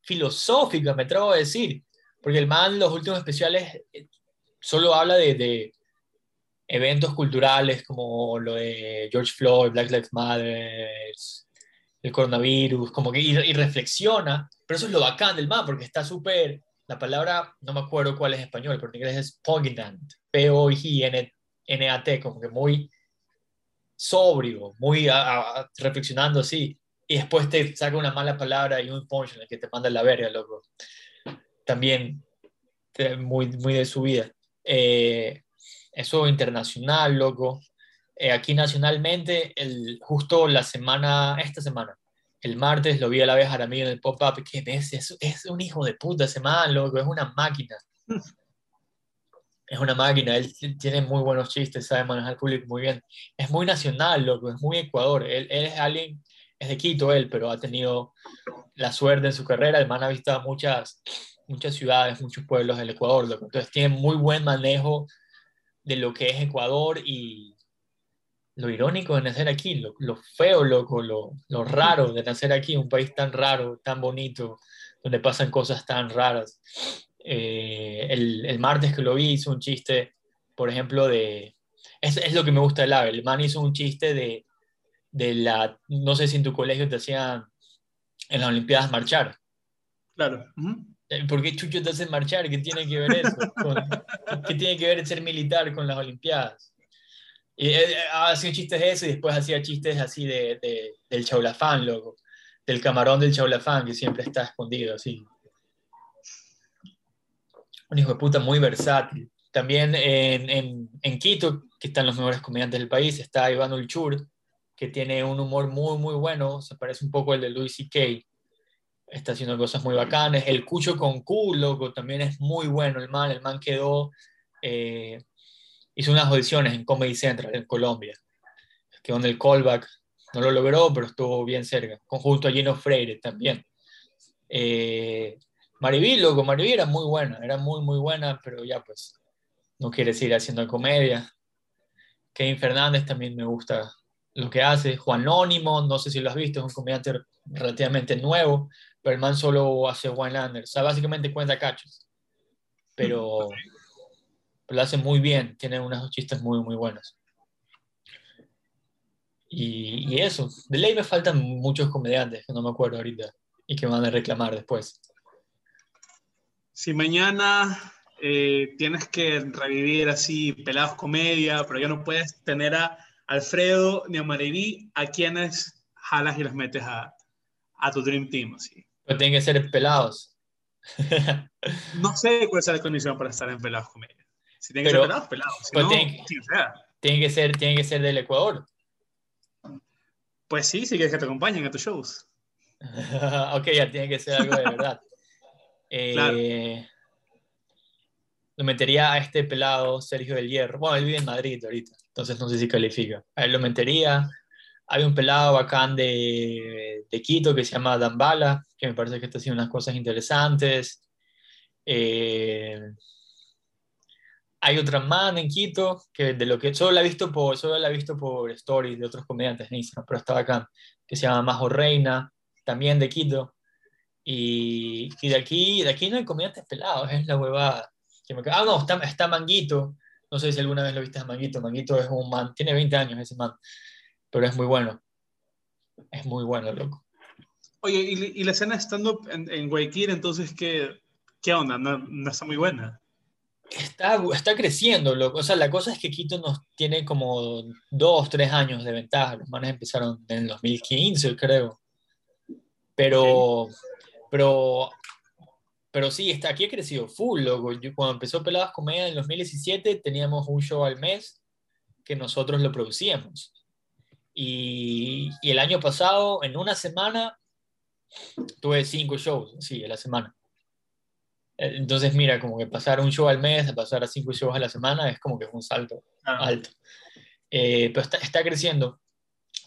Speaker 2: filosófica, me atrevo a decir, porque el man, los últimos especiales, eh, solo habla de, de eventos culturales como lo de George Floyd, Black Lives Matter, el coronavirus, como que y, reflexiona, pero eso es lo bacán del man, porque está súper, la palabra, no me acuerdo cuál es en español, pero en inglés es poignant, P-O-I-N-A-T, como que muy sobrio, muy reflexionando así, y después te saca una mala palabra y un punch en el que te manda la verga, loco. También muy, muy de su vida. Eh, eso internacional, loco. Eh, aquí nacionalmente, el, justo la semana, esta semana, el martes lo vi a la vez Jaramillo en el pop-up, que es, es, es, un hijo de puta ese man, loco, es una máquina. Es una máquina, él tiene muy buenos chistes, sabe manejar público muy bien. Es muy nacional, loco, es muy Ecuador. Él, él es alguien, es de Quito él, pero ha tenido la suerte en su carrera. El man ha visto muchas, muchas ciudades, muchos pueblos del Ecuador, loco. Entonces tiene muy buen manejo de lo que es Ecuador y lo irónico de nacer aquí, lo, lo feo, loco, lo, lo, raro de nacer aquí, un país tan raro, tan bonito, donde pasan cosas tan raras. Eh, el, el, martes que lo vi hizo un chiste, por ejemplo, de... Es, es lo que me gusta del AVE, el man hizo un chiste de, de la... No sé si en tu colegio te hacían en las Olimpiadas marchar.
Speaker 1: Claro.
Speaker 2: Eh, ¿Por qué Chucho te hace marchar? ¿Qué tiene que ver eso? ¿Qué tiene que ver ser militar con las Olimpiadas? Y eh, hacía chistes de eso y después hacía chistes así de, del chaulafán, loco. Del camarón del chaulafán que siempre está escondido, así. Un hijo de puta muy versátil. También en, en, en Quito, que están los mejores comediantes del país, está Iván Ulchur, que tiene un humor muy, muy bueno. Se parece un poco al de Louis C.K está haciendo cosas muy bacanas. El Cucho con Q, loco, también es muy bueno el man. El man quedó, eh, hizo unas audiciones en Comedy Central en Colombia. Quedó en el callback, no lo logró, pero estuvo bien cerca. Conjunto a Gino Freire también. Eh, Mariví, loco, Mariví era muy buena, era muy, muy buena, pero ya pues no quiere seguir haciendo comedia. Kevin Fernández también me gusta lo que hace. Juan Anónimo, no sé si lo has visto, es un comediante relativamente nuevo, pero el man solo hace one-lander, o sea, básicamente cuenta cachos, pero, lo hace muy bien, tiene unos chistes muy, muy buenos. Y, eso, de ley me faltan muchos comediantes que no me acuerdo ahorita y que van a reclamar después.
Speaker 1: Si mañana eh, tienes que revivir así pelados comedia, pero ya no puedes tener a Alfredo ni a Mariví, ¿a quienes jalas y los metes a, a tu Dream Team? Así?
Speaker 2: Pero tienen que ser pelados.
Speaker 1: no sé cuál es la condición para estar en pelados comedia. Si tienen que ser pelados, pelados. Si pues no, tienen,
Speaker 2: tienen, que ser, tienen que ser del Ecuador.
Speaker 1: Pues sí, si quieres que te acompañen a tus shows.
Speaker 2: ok, ya tiene que ser algo de verdad. eh, Lo metería a este pelado Sergio del Hierro. Bueno, él vive en Madrid ahorita, entonces no sé si califica. A él lo metería. Hay un pelado bacán de, de Quito que se llama Dambala, que me parece que está haciendo unas cosas interesantes. Eh, hay otra man en Quito que de lo que solo la he visto por solo la he visto por stories de otros comediantes en Instagram, pero está bacán, que se llama Majo Reina, también de Quito. Y, y, de aquí de aquí no hay comediantes pelados, es la huevada. ah, no, está, está Manguito. No sé si alguna vez lo viste a Manguito. Manguito es un man, tiene 20 años ese man pero es muy bueno. Es muy bueno, loco.
Speaker 1: Oye, ¿y, la escena estando en, en Guayaquil, entonces qué, qué onda? ¿No, está muy buena?
Speaker 2: Está, está creciendo, loco. O sea, la cosa es que Quito nos tiene como dos, tres años de ventaja. Los manes empezaron en el 2015, creo. Pero, pero, pero sí, está, aquí ha crecido full, loco. Yo, cuando empezó Peladas Comedia en el 2017, teníamos un show al mes que nosotros lo producíamos. Y, el año pasado, en una semana, tuve cinco shows, sí, en la semana. Eh, Entonces, mira, como que pasar un show al mes, a pasar a cinco shows a la semana, es como que es un salto
Speaker 1: Ah,
Speaker 2: alto. Eh, pero está, está creciendo.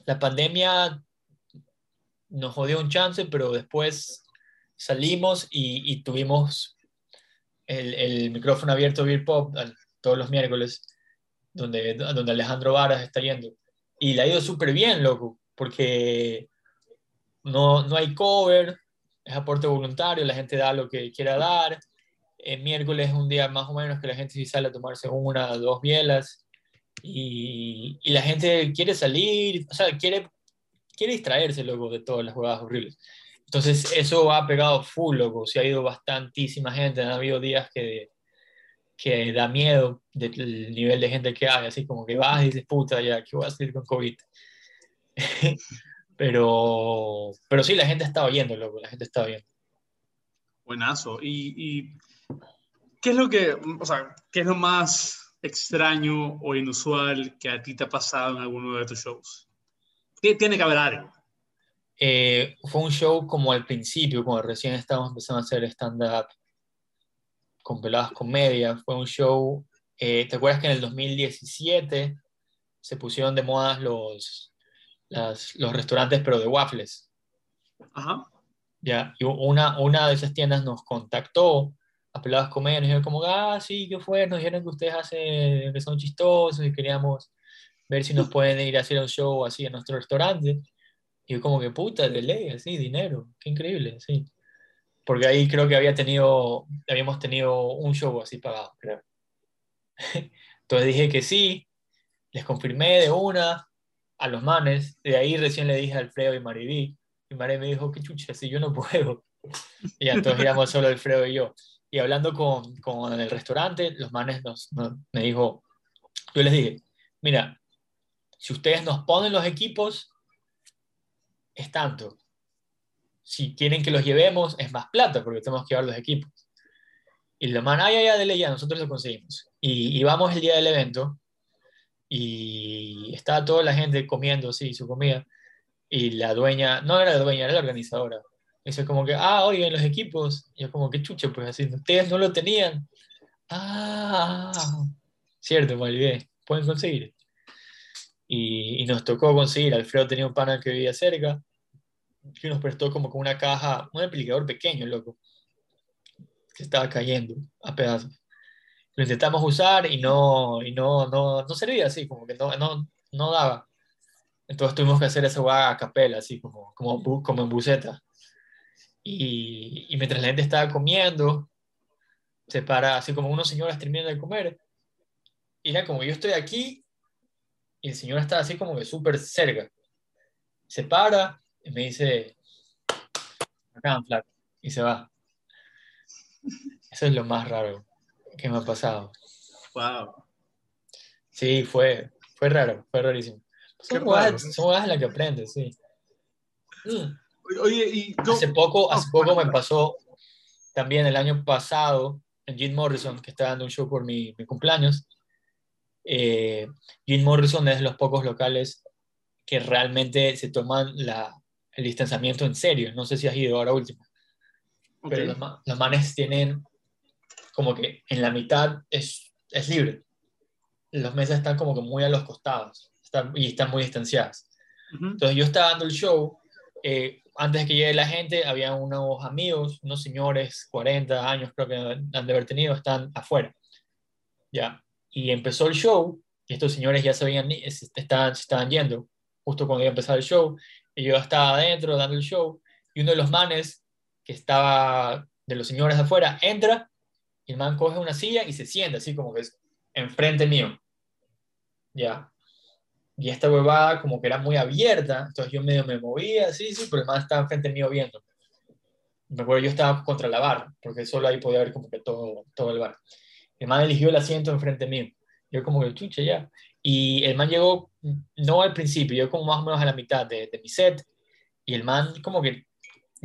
Speaker 2: La pandemia nos jodió un chance, pero después salimos y, y tuvimos el, el micrófono abierto Beer Pop al- todos los miércoles, donde, donde Alejandro Varas está yendo. Y le ha ido súper bien, loco, porque no, no hay cover, es aporte voluntario, la gente da lo que quiera dar. El miércoles es un día más o menos que la gente sí sale a tomarse una o dos bielas y, y la gente quiere salir, o sea, quiere, quiere distraerse, loco, de todas las jugadas horribles. Entonces, eso ha pegado full, loco. Se ha ido bastantísima gente. Han habido días que, que da miedo del nivel de gente que hay. Así como que vas y dices, puta, ya, ¿qué voy a hacer con COVID? pero, pero sí, la gente estaba yendo, loco. La gente estaba yendo.
Speaker 1: buenazo. ¿Y, y qué es lo que, o sea, qué es lo más extraño o inusual que a ti te ha pasado en alguno de tus shows? Tie- Tiene que haber algo.
Speaker 2: Eh, fue un show como al principio, cuando recién estábamos empezando a hacer stand-up con peladas comedia. Fue un show, eh, ¿te acuerdas que en el 2017 se pusieron de moda los, las- los restaurantes, pero de waffles?
Speaker 1: Ajá.
Speaker 2: Ya, y una, una de esas tiendas nos contactó a Peladas Comedia, nos dijeron como, ah, sí, ¿qué fue? Nos dijeron que ustedes hacen, que son chistosos y queríamos ver si nos pueden ir a hacer un show así en nuestro restaurante. Y yo como que, puta, de ley, así, dinero, qué increíble, sí. Porque ahí creo que había tenido, habíamos tenido un show así pagado, creo. Entonces dije que sí, les confirmé de una a los manes, de ahí recién le dije a Alfredo y Mariví, y Mari me dijo, qué chucha, si yo no puedo. Y entonces íbamos solo Alfredo y yo. Y hablando con, con el restaurante, los manes nos, me dijo, yo les dije, mira, si ustedes nos ponen los equipos, es tanto. Si quieren que los llevemos, es más plata, porque tenemos que llevar los equipos. Y los manes, ay, ay, ay, dele ya, nosotros lo conseguimos. Y, y vamos el día del evento, y estaba toda la gente comiendo, sí, su comida, y la dueña, no era la dueña, era la organizadora. Dice como que, ah, oigan, los equipos. Y yo como que chucha, pues así, ustedes no lo tenían. Ah, cierto, me olvidé, pueden conseguir. Y, y nos tocó conseguir, Alfredo tenía un pana que vivía cerca, que nos prestó como con una caja, un amplificador pequeño, loco, que estaba cayendo a pedazos. Lo intentamos usar y no, y no, no, no servía así, como que no, no, no daba. Entonces tuvimos que hacer esa hueá a capela, así como, como, como en buceta. Y, y mientras la gente estaba comiendo, se para, así como unos señores terminan de comer. Y era como yo estoy aquí y el señor está así como que súper cerca. Se para y me dice, acá, flaco, y se va. Eso es lo más raro que me ha pasado.
Speaker 1: Wow.
Speaker 2: Sí, fue, fue raro, fue rarísimo. Son
Speaker 1: raro.
Speaker 2: son huevadas en las que aprendes, sí.
Speaker 1: Oye, y yo-
Speaker 2: Hace poco, hace
Speaker 1: Ah,
Speaker 2: poco me pasó también el año pasado en Jim Morrison, que está dando un show por mi, mi cumpleaños. Eh, Jim Morrison es de los pocos locales que realmente se toman la, el distanciamiento en serio. No sé si has ido ahora último,
Speaker 1: ok.
Speaker 2: pero los, los manes tienen como que en la mitad es, es libre. Los mesas están como que muy a los costados están, y están muy distanciadas.
Speaker 1: Ujú.
Speaker 2: Entonces yo estaba dando el show, eh, antes de que llegue la gente, había unos amigos, unos señores, 40 años creo que han de haber tenido, están afuera. Ya. Y empezó el show, y estos señores ya se, habían, se estaban, se estaban yendo, justo cuando iba a empezar el show, y yo estaba adentro dando el show, y uno de los manes que estaba de los señores afuera entra, el man coge una silla y se sienta, así como que es enfrente mío. Ya y esta huevada como que era muy abierta, entonces yo medio me movía, sí, sí, pero el man estaba enfrente mío viendo. Me acuerdo, yo estaba contra la barra, porque solo ahí podía ver como que todo, todo el bar. El man eligió el asiento enfrente mío. Yo como que, chucha, ya. Y el man llegó, no al principio, yo como más o menos a la mitad de, de mi set, y el man como que,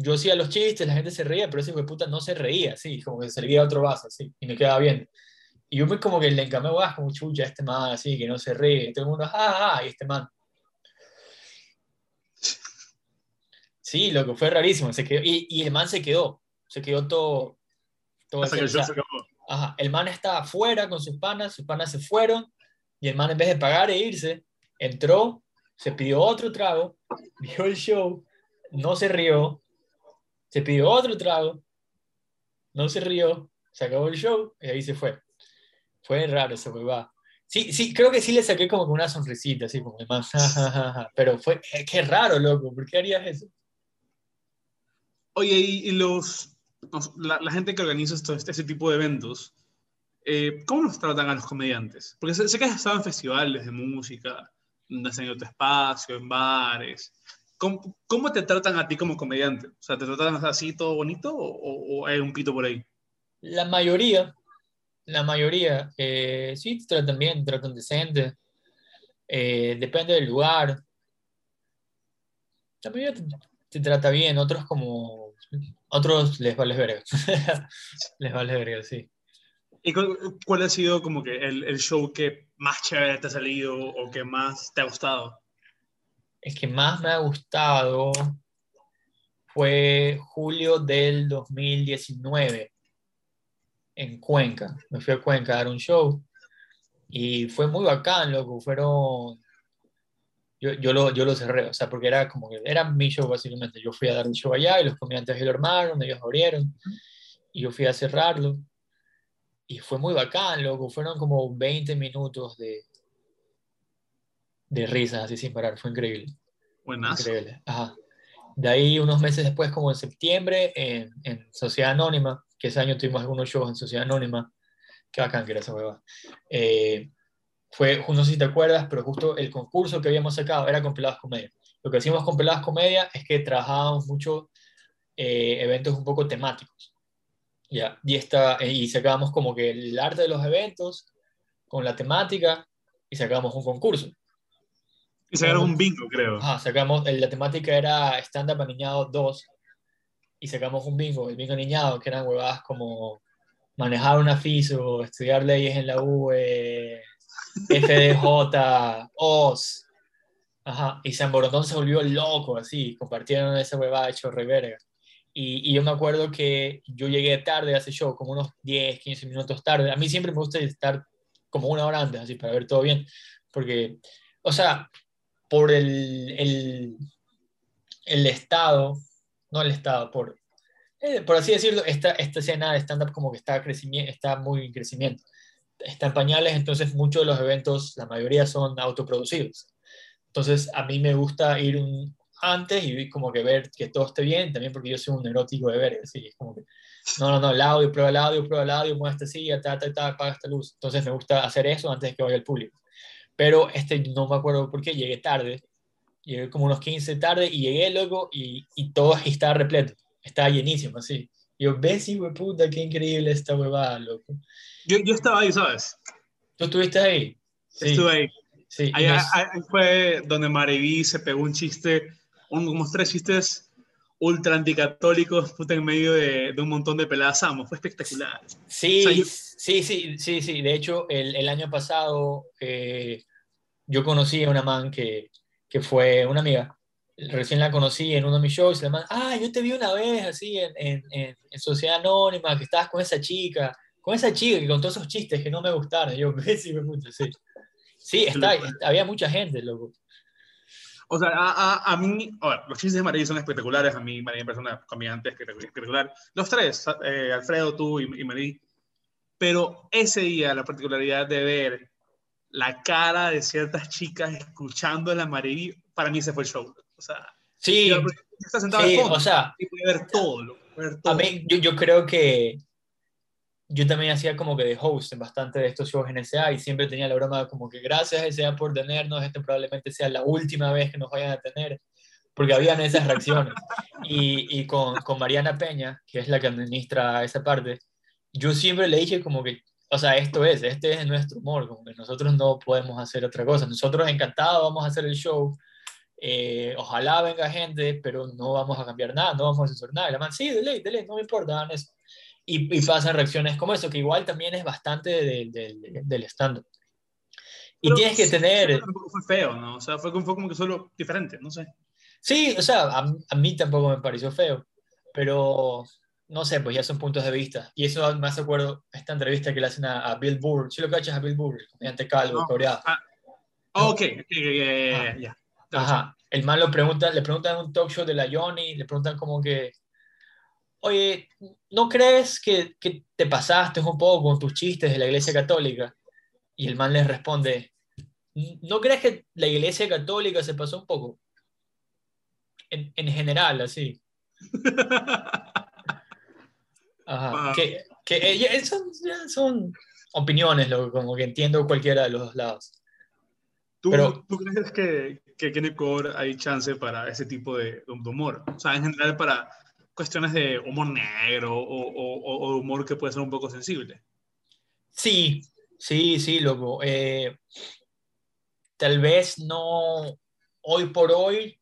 Speaker 2: yo hacía los chistes, la gente se reía, pero ese hijo de puta no se reía, así, como que se servía otro vaso, así, y me quedaba viendo. Y yo me como que le encamé, guau, como chucha, este man así, que no se ríe. Y todo el mundo, ah, ah, y este man. Sí, lo que fue rarísimo. Se quedó, y, y el man se quedó, se quedó todo, Todo
Speaker 1: Hasta que el show se acabó.
Speaker 2: Ajá, el man estaba afuera con sus panas, sus panas se fueron y el man en vez de pagar e irse, entró, se pidió otro trago, vio el show, no se rió, se pidió otro trago, no se rió, se acabó el show y ahí se fue. Fue raro ese huevada. Sí, sí, creo que sí le saqué como una sonrisita, así como el man, "Ja, ja, ja, ja", pero fue, eh, qué raro, loco, ¿por qué harías eso?
Speaker 1: Oye, y, los, los- la, gente que organiza esto, este, ese tipo de eventos, eh, ¿cómo nos tratan a los comediantes? Porque sé, sé que has estado en festivales de música, tenido tu espacio, en bares. ¿Cómo, cómo te tratan a ti como comediante? O sea, ¿te tratan así todo bonito o, o- hay un pito por ahí?
Speaker 2: La mayoría, la mayoría, eh, sí, te tratan bien, te tratan decente. Eh, depende del lugar. La mayoría te, te trata bien, otros como... Otros les vale verga. les vale verga, sí.
Speaker 1: ¿Y cuál, cuál ha sido como que el, el show que más chévere te ha salido o que más te ha gustado?
Speaker 2: El que más me ha gustado fue julio del 2019 en Cuenca. Me fui a Cuenca a dar un show y fue muy bacán, loco. Fueron. Yo, yo, lo, yo lo cerré, o sea, porque era como que era mi show básicamente. Yo fui a dar el show allá y los comediantes lo armaron, ellos abrieron y yo fui a cerrarlo. Y fue muy bacán, loco. Fueron como 20 minutos de, de risas así sin parar. Fue increíble.
Speaker 1: Buenas.
Speaker 2: Increíble. Ajá. De ahí, unos meses después, como en septiembre, en, en Sociedad Anónima, que ese año tuvimos algunos shows en Sociedad Anónima. Qué bacán que era esa hueva. Eh, fue, no sé si te acuerdas, pero justo el concurso que habíamos sacado era con Peladas Comedia. Lo que hacíamos con Peladas Comedia es que trabajábamos mucho eh, eventos un poco temáticos. Ya, y, esta, eh, y sacábamos como que el arte de los eventos con la temática y sacábamos un concurso.
Speaker 1: Y sacaron un bingo, creo.
Speaker 2: Ajá, sacamos, la temática era Stand Up Aniñado 2 y sacamos un bingo, el bingo aniñado, que eran huevadas como manejar una FISO, estudiar leyes en la UE, FDJ, OS. Ajá, y San Borondón se volvió loco, así, compartieron esa huevada hecho reverga. Y, y yo me acuerdo que yo llegué tarde a ese show, como unos 10, 15 minutos tarde. A mí siempre me gusta estar como una hora antes, así, para ver todo bien. Porque, o sea, por el, el, el estado, no el estado, por, eh, por así decirlo, esta, esta escena de stand-up como que está, está muy en crecimiento. Está en pañales, entonces muchos de los eventos, la mayoría son autoproducidos. Entonces a mí me gusta ir un, antes y como que ver que todo esté bien, también porque yo soy un erótico de ver, así, es como que, no, no, no, el audio, prueba el audio, prueba el audio, mueve esta silla, ta, ta, ta, apaga esta luz. Entonces me gusta hacer eso antes de que vaya el público. Pero este no me acuerdo por qué, llegué tarde, llegué como unos 15 tarde y llegué luego y, y todo estaba repleto, estaba llenísimo, así. Yo, ves, hijo puta, qué increíble esta huevada, loco.
Speaker 1: Yo, yo estaba ahí, ¿sabes?
Speaker 2: ¿Tú estuviste ahí? Sí,
Speaker 1: Estuve ahí.
Speaker 2: sí.
Speaker 1: Ahí,
Speaker 2: nos-
Speaker 1: ahí- fue donde Mariví se pegó un chiste, un- unos tres chistes ultra anticatólicos, puta, en medio de, de un montón de peladas amos. Fue espectacular.
Speaker 2: Sí,
Speaker 1: O sea, yo-
Speaker 2: sí, sí, sí, sí. De hecho, el, el año pasado eh, yo conocí a una man que, que fue una amiga. Recién la conocí en uno de mis shows. y La man, ah, yo te vi una vez así en, en, en, en Sociedad Anónima, que estabas con esa chica, con esa chica que contó esos chistes que no me gustaron. Yo, sí, me gusta, sí. Sí, está, había mucha gente, loco.
Speaker 1: O sea, a, a, a mí, a ver, los chistes de Mariví son espectaculares. A mí, Mariví me parece una comediante espectac- espectacular. Los tres, eh, Alfredo, tú y, y Mariví. Pero ese día, la particularidad de ver la cara de ciertas chicas escuchando la Mariví, para mí ese fue el show. O sea,
Speaker 2: Sí,
Speaker 1: yo está sentado
Speaker 2: sí,
Speaker 1: al fondo
Speaker 2: o sea,
Speaker 1: y puede ver todo, loco, puede ver todo.
Speaker 2: A mí, yo, yo creo que yo también hacía como que de host en bastante de estos shows en SA y siempre tenía la broma como que gracias SA por tenernos, este probablemente sea la última vez que nos vayan a tener, porque habían esas reacciones. Y, y con, con Mariana Peña, que es la que administra esa parte, yo siempre le dije como que, o sea, esto es, este es nuestro humor, como que nosotros no podemos hacer otra cosa. Nosotros encantados vamos a hacer el show, eh, ojalá venga gente, pero no vamos a cambiar nada, no vamos a censurar nada. Y la man, sí, dele, dele, no me importa, hagan eso. Y, y pasan reacciones como eso, que igual también es bastante del, del, del stand-up. Y
Speaker 1: Pero
Speaker 2: tienes que
Speaker 1: sí,
Speaker 2: tener...
Speaker 1: Fue feo, ¿no? O sea, fue, fue como que solo diferente, no sé.
Speaker 2: Sí, o sea, a, a mí tampoco me pareció feo, pero no sé, pues ya son puntos de vista. Y eso me hace acuerdo esta entrevista que le hacen a, Bill Burr. ¿Sí lo cachas a Bill Burr? Mediante calvo, coreano. Ah,
Speaker 1: ok, ya.
Speaker 2: Ajá. El man lo pregunta, le preguntan en un talk show de la Johnny, le preguntan como que, oye, ¿no crees que, que te pasaste un poco con tus chistes de la Iglesia Católica? Y el man les responde, ¿no crees que la Iglesia Católica se pasó un poco? En, en general, así. Ajá. Que, que eh, son, son, opiniones, lo, como que entiendo cualquiera de los dos lados.
Speaker 1: ¿Tú, Pero, ¿tú crees que, que en Ecuador hay chance para ese tipo de, humor? O sea, en general para cuestiones de humor negro o, o, o humor que puede ser un poco sensible.
Speaker 2: Sí, sí, sí, loco. Eh, tal vez no hoy por hoy,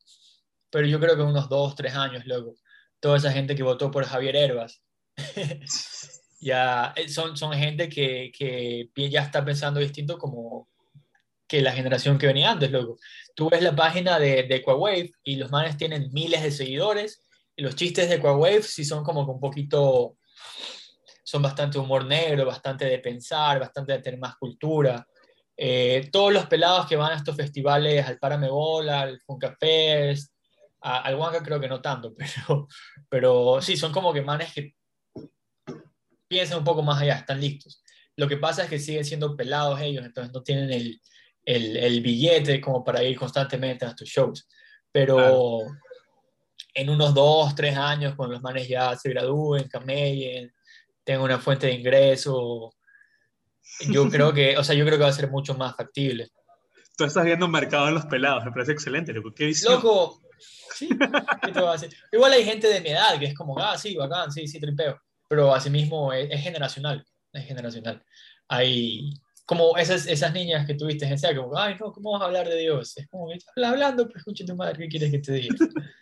Speaker 2: pero yo creo que unos dos, tres años, loco. Toda esa gente que votó por Javier Herbas, ya eh, son, son gente que, que, ya está pensando distinto como que la generación que venía antes, loco. Tú ves la página de, de Equawave y los manes tienen miles de seguidores y los chistes de Equawave sí son como que un poquito, son bastante humor negro, bastante de pensar, bastante de tener más cultura. Eh, todos los pelados que van a estos festivales, al Párame Bola, al Funkafest, al Huanca creo que no tanto, pero, pero sí, son como que manes que piensan un poco más allá, están listos. Lo que pasa es que siguen siendo pelados ellos, entonces no tienen el, el, el billete como para ir constantemente a estos shows. Pero en unos dos, tres años, cuando los manes ya se gradúen, camellen, tengan una fuente de ingreso, yo creo que, o sea, yo creo que va a ser mucho más factible.
Speaker 1: Tú estás viendo un mercado en los pelados, me parece excelente, loco. ¿Qué
Speaker 2: Loco, sí, ¿qué te va a decir? Igual hay gente de mi edad que es como, ah, sí, bacán, sí, sí, tripeo pero asimismo es, es generacional, es generacional. Hay como esas, esas niñas que tuviste en sea, como, ay, no, ¿cómo vas a hablar de Dios? Es como, habla hablando, pero escucha tu madre, ¿qué quieres que te diga?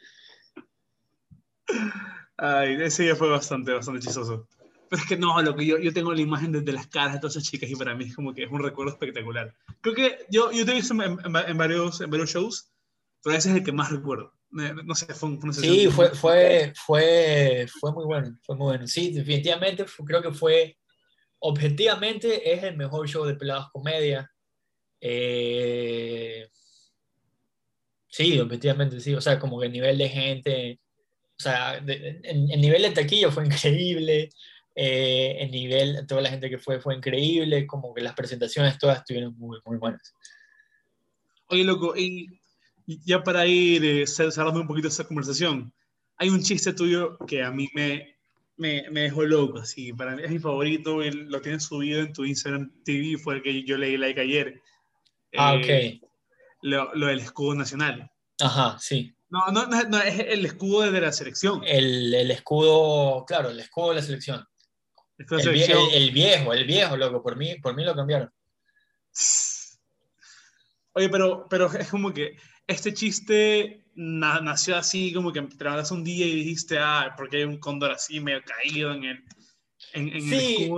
Speaker 1: Ay, ese día fue bastante, bastante chistoso. Pero es que no, lo que yo, yo tengo la imagen desde las caras de todas esas chicas y para mí es como que es un recuerdo espectacular. Creo que yo, yo te he visto en, en, varios, en varios shows, pero ese es el que más recuerdo no sé, fue,
Speaker 2: Sí, fue, fue, fue, fue muy bueno, fue muy bueno. Sí, definitivamente creo que fue, objetivamente es el mejor show de Pelados Comedia. Eh, sí, objetivamente sí, o sea, como que el nivel de gente, o sea, el nivel de taquilla fue increíble, eh, el nivel, toda la gente que fue fue increíble, como que las presentaciones todas estuvieron muy, muy buenas.
Speaker 1: Oye, loco, y ya para ir eh, cerrando un poquito esta conversación, hay un chiste tuyo que a mí me, me, me dejó loco, así, para mí es mi favorito, lo tienes subido en tu Instagram TV, fue el que yo leí like ayer.
Speaker 2: Ah, eh, ok.
Speaker 1: Lo, lo, del escudo nacional.
Speaker 2: Ajá, sí.
Speaker 1: No, no, no, es el escudo de la selección.
Speaker 2: El, el, escudo, claro, el escudo de la selección. El, el, viejo, el viejo, loco, por mí, por mí lo cambiaron.
Speaker 1: Oye, pero, pero es como que este chiste nació así, como que te levantas un día y dijiste, ah, porque hay un cóndor así medio caído en el, en, en
Speaker 2: sí,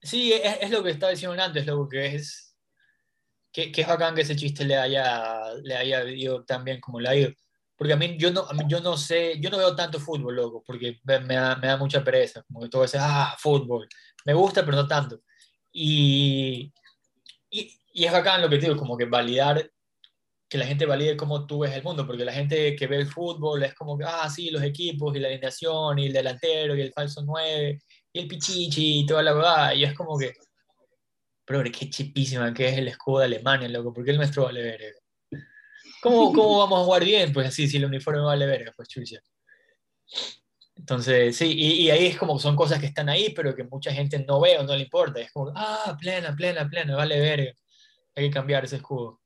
Speaker 2: Sí, es, es, lo que estaba diciendo antes, lo que es, que, que, es bacán que ese chiste le haya, le haya ido tan bien como le ha ido. Porque a mí, yo no, yo no sé, yo no veo tanto fútbol, loco, porque me, me, da, me da, mucha pereza, como que todo veces, ah, fútbol, me gusta, pero no tanto. Y, y, y es bacán lo que te digo, como que validar que la gente valide cómo tú ves el mundo, porque la gente que ve el fútbol es como que, ah, sí, los equipos y la alineación y el delantero y el falso 9 y el pichichi y toda la verdad, y es como que, pero qué chipísima que es el escudo de Alemania, loco, porque el nuestro vale verga. ¿Cómo, ¿Cómo vamos a jugar bien? Pues así, si el uniforme vale verga, pues chucha. Entonces, sí, y, y, ahí es como son cosas que están ahí, pero que mucha gente no ve o no le importa. Es como, ah, plena, plena, plena, vale verga. Hay que cambiar ese escudo.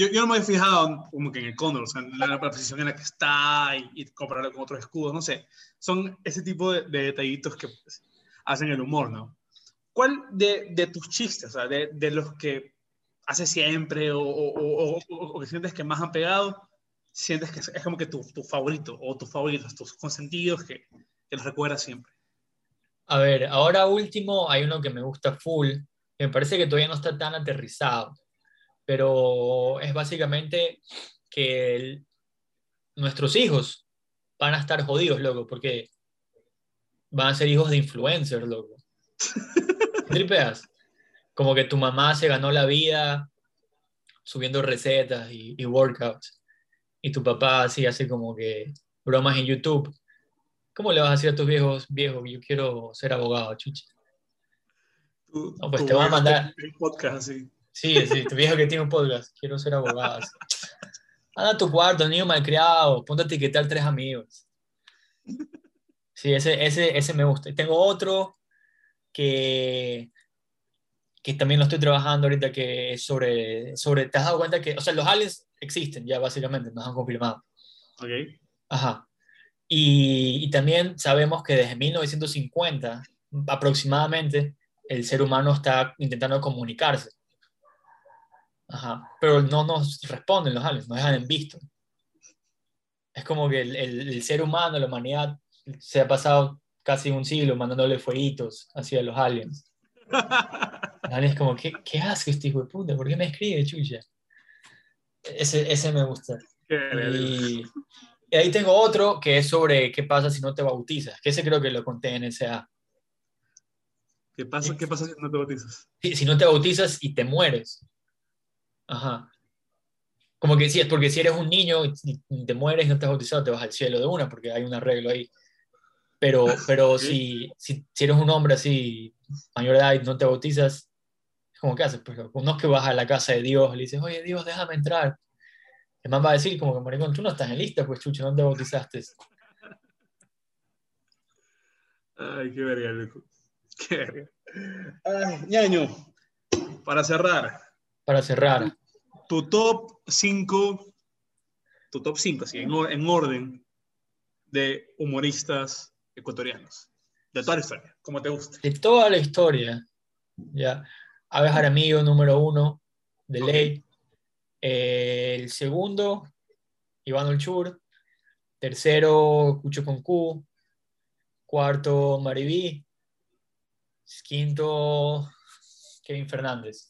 Speaker 1: Yo, yo, no me he fijado como que en el cóndor, o sea, en la, posición en la que está y, compararlo con otros escudos, no sé. Son ese tipo de, detallitos que pues, hacen el humor, ¿no? ¿Cuál de, de tus chistes, o sea, de, de, los que haces siempre o, o, o, que sientes que más han pegado, sientes que es, como que tu, tu, favorito o tus favoritos, tus consentidos que, que los recuerdas siempre?
Speaker 2: A ver, ahora último hay uno que me gusta full, que me parece que todavía no está tan aterrizado pero es básicamente que nuestros hijos van a estar jodidos, loco, porque van a ser hijos de influencers, loco. ¿Tripeas? Como que tu mamá se ganó la vida subiendo recetas y, y workouts. Y tu papá así hace como que bromas en YouTube. ¿Cómo le vas a decir a tus viejos, viejo, yo quiero ser abogado, chucha? No, pues te va a mandar.
Speaker 1: podcast, sí.
Speaker 2: Sí, sí, tu viejo que tiene un podcast, quiero ser abogado. Anda a tu cuarto, niño malcriado, ponte a etiquetar tres amigos. Sí, ese, ese, ese me gusta. Tengo otro que, que también lo estoy trabajando ahorita, que es sobre, sobre, te has dado cuenta que, o sea, los aliens existen ya básicamente, nos han confirmado.
Speaker 1: Ok.
Speaker 2: Ajá. Y, y también sabemos que desde 1950 aproximadamente el ser humano está intentando comunicarse. Ajá. Pero no nos responden los aliens, nos dejan en visto. Es como que el, el, el ser humano, la humanidad, se ha pasado casi un siglo mandándole fueguitos hacia los aliens. es como, ¿qué, qué hace este hijo de puta? ¿Por qué me escribe, chucha? Ese, ese me gusta. Y, y, ahí tengo otro que es sobre qué pasa si no te bautizas, que ese creo que lo conté en SA.
Speaker 1: ¿Qué pasa, ¿Qué pasa si no te bautizas?
Speaker 2: Si, si no te bautizas y te mueres. Ajá. Como que sí, es porque si eres un niño y te mueres y no has bautizado, te vas al cielo de una, porque hay un arreglo ahí. Pero, pero si, si, si, eres un hombre así, mayor de edad y no te bautizas, como que haces, pues no es que vas a la casa de Dios y le dices, oye Dios, déjame entrar. El man va a decir como que, maricón, tú no estás en lista, pues chucho, no te bautizaste.
Speaker 1: Ay, qué verga, loco. Qué verga. Ay, ñaño, para cerrar.
Speaker 2: Para cerrar.
Speaker 1: Tu top 5, tu top 5, así, en, en orden de humoristas ecuatorianos. De toda la historia, como te gusta.
Speaker 2: De toda la historia. Ya. Aves Jaramillo, número uno, de
Speaker 1: Ok.
Speaker 2: ley. Eh, el segundo, Iván Olchur. Tercero, Cucho con Q. Cuarto, Maribí. Quinto, Kevin Fernández.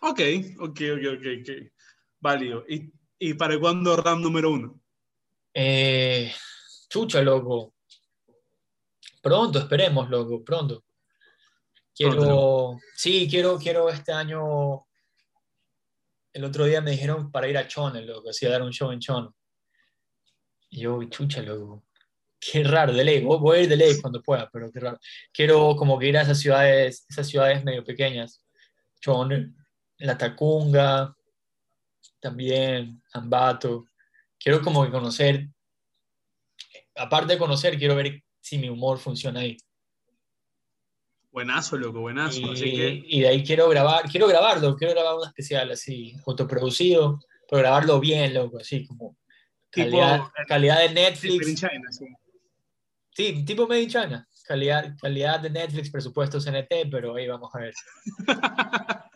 Speaker 1: Ok, ok, ok, ok, ok. Válido. ¿Y, y para cuándo RAM número uno?
Speaker 2: Eh, chucha, loco. Pronto, esperemos, loco, pronto. Quiero,
Speaker 1: Pronto,
Speaker 2: sí, quiero, quiero este año. El otro día me dijeron para ir a Chone, loco, así a dar un show en Chone. Y yo, chucha, loco. Qué raro, de ley. Voy voy a ir de ley cuando pueda, pero qué raro. Quiero como que ir a esas ciudades, esas ciudades medio pequeñas. Chone, La Tacunga, también Ambato. Quiero como que conocer, aparte de conocer, quiero ver si mi humor funciona ahí.
Speaker 1: Buenazo, loco, buenazo.
Speaker 2: Y,
Speaker 1: Así que,
Speaker 2: y de ahí quiero grabar, quiero grabarlo, quiero grabar un especial así, autoproducido, pero grabarlo bien, loco, así como
Speaker 1: Tipo,
Speaker 2: calidad,
Speaker 1: eh,
Speaker 2: calidad de Netflix.
Speaker 1: China, sí.
Speaker 2: Sí, tipo Made in China. Calidad, calidad de Netflix, presupuesto CNT, pero ahí vamos a ver.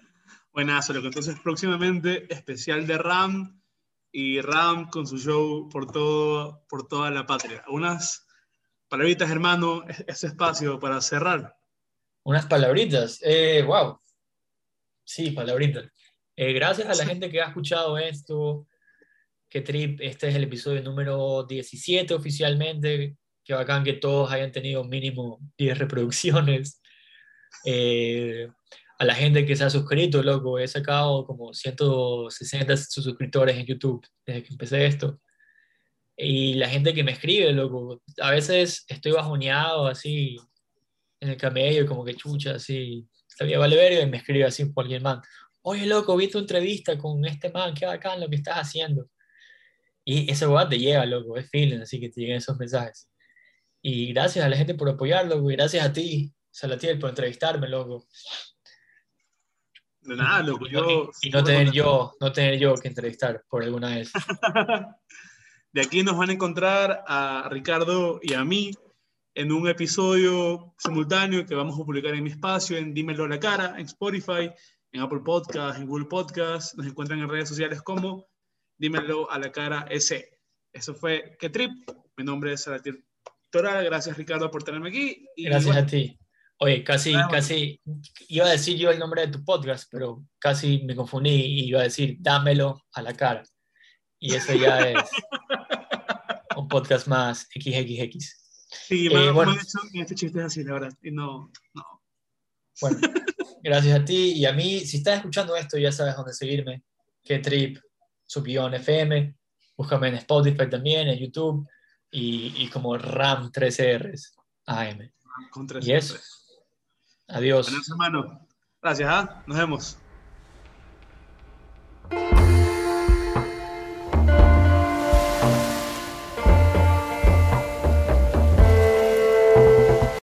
Speaker 1: Buenazo, loco. Entonces, próximamente, especial de RAM y RAM con su show por, todo, por toda la patria. Unas palabritas, hermano, es- ese espacio para cerrar.
Speaker 2: Unas palabritas. Eh, wow. Sí, palabritas. Eh, gracias a la gente que ha escuchado esto. Qué trip. Este es el episodio número 17 oficialmente. Qué bacán que todos hayan tenido mínimo 10 reproducciones. Eh, a la gente que se ha suscrito, loco. He sacado como 160 suscriptores en YouTube desde que empecé esto. Y la gente que me escribe, loco. A veces estoy bajoneado así en el camello, como que chucha, así, sabía vale verga, y me escribe así cualquier man. Oye, loco, vi tu entrevista con este man, qué bacán lo que estás haciendo. Y ese weá te llega, loco, es feeling, así que te llegan esos mensajes. Y gracias a la gente por apoyarlo, y gracias a ti, Salatiel, por entrevistarme, loco.
Speaker 1: De nada, loco. Yo,
Speaker 2: y, y no tener yo, no tener yo que entrevistar por alguna vez.
Speaker 1: De aquí nos van a encontrar a Ricardo y a mí en un episodio simultáneo que vamos a publicar en mi espacio, en Dímelo a la cara, en Spotify, en Apple Podcast, en Google Podcast. Nos encuentran en redes sociales como Dímelo a la cara S. Eso fue Que Trip. Mi nombre es Salatiel Toral. Gracias, Ricardo, por tenerme aquí. Y
Speaker 2: Gracias
Speaker 1: bueno,
Speaker 2: a ti. Oye, casi,
Speaker 1: Bueno.
Speaker 2: casi, iba a decir yo el nombre de tu podcast, pero casi me confundí y iba a decir, dámelo a la cara. Y eso ya es un podcast más XXX.
Speaker 1: Sí, me, eh, bueno, hecho este chiste es así, la verdad. Y no, no.
Speaker 2: Bueno, gracias a ti y a mí. Si estás escuchando esto, ya sabes dónde seguirme. Que trip, subión FM. Búscame en Spotify también, en YouTube. Y, y como RAM3Rs AM. Con 3 y eso. Adiós.
Speaker 1: Buenas, hermano. Gracias, ¿eh? nos vemos.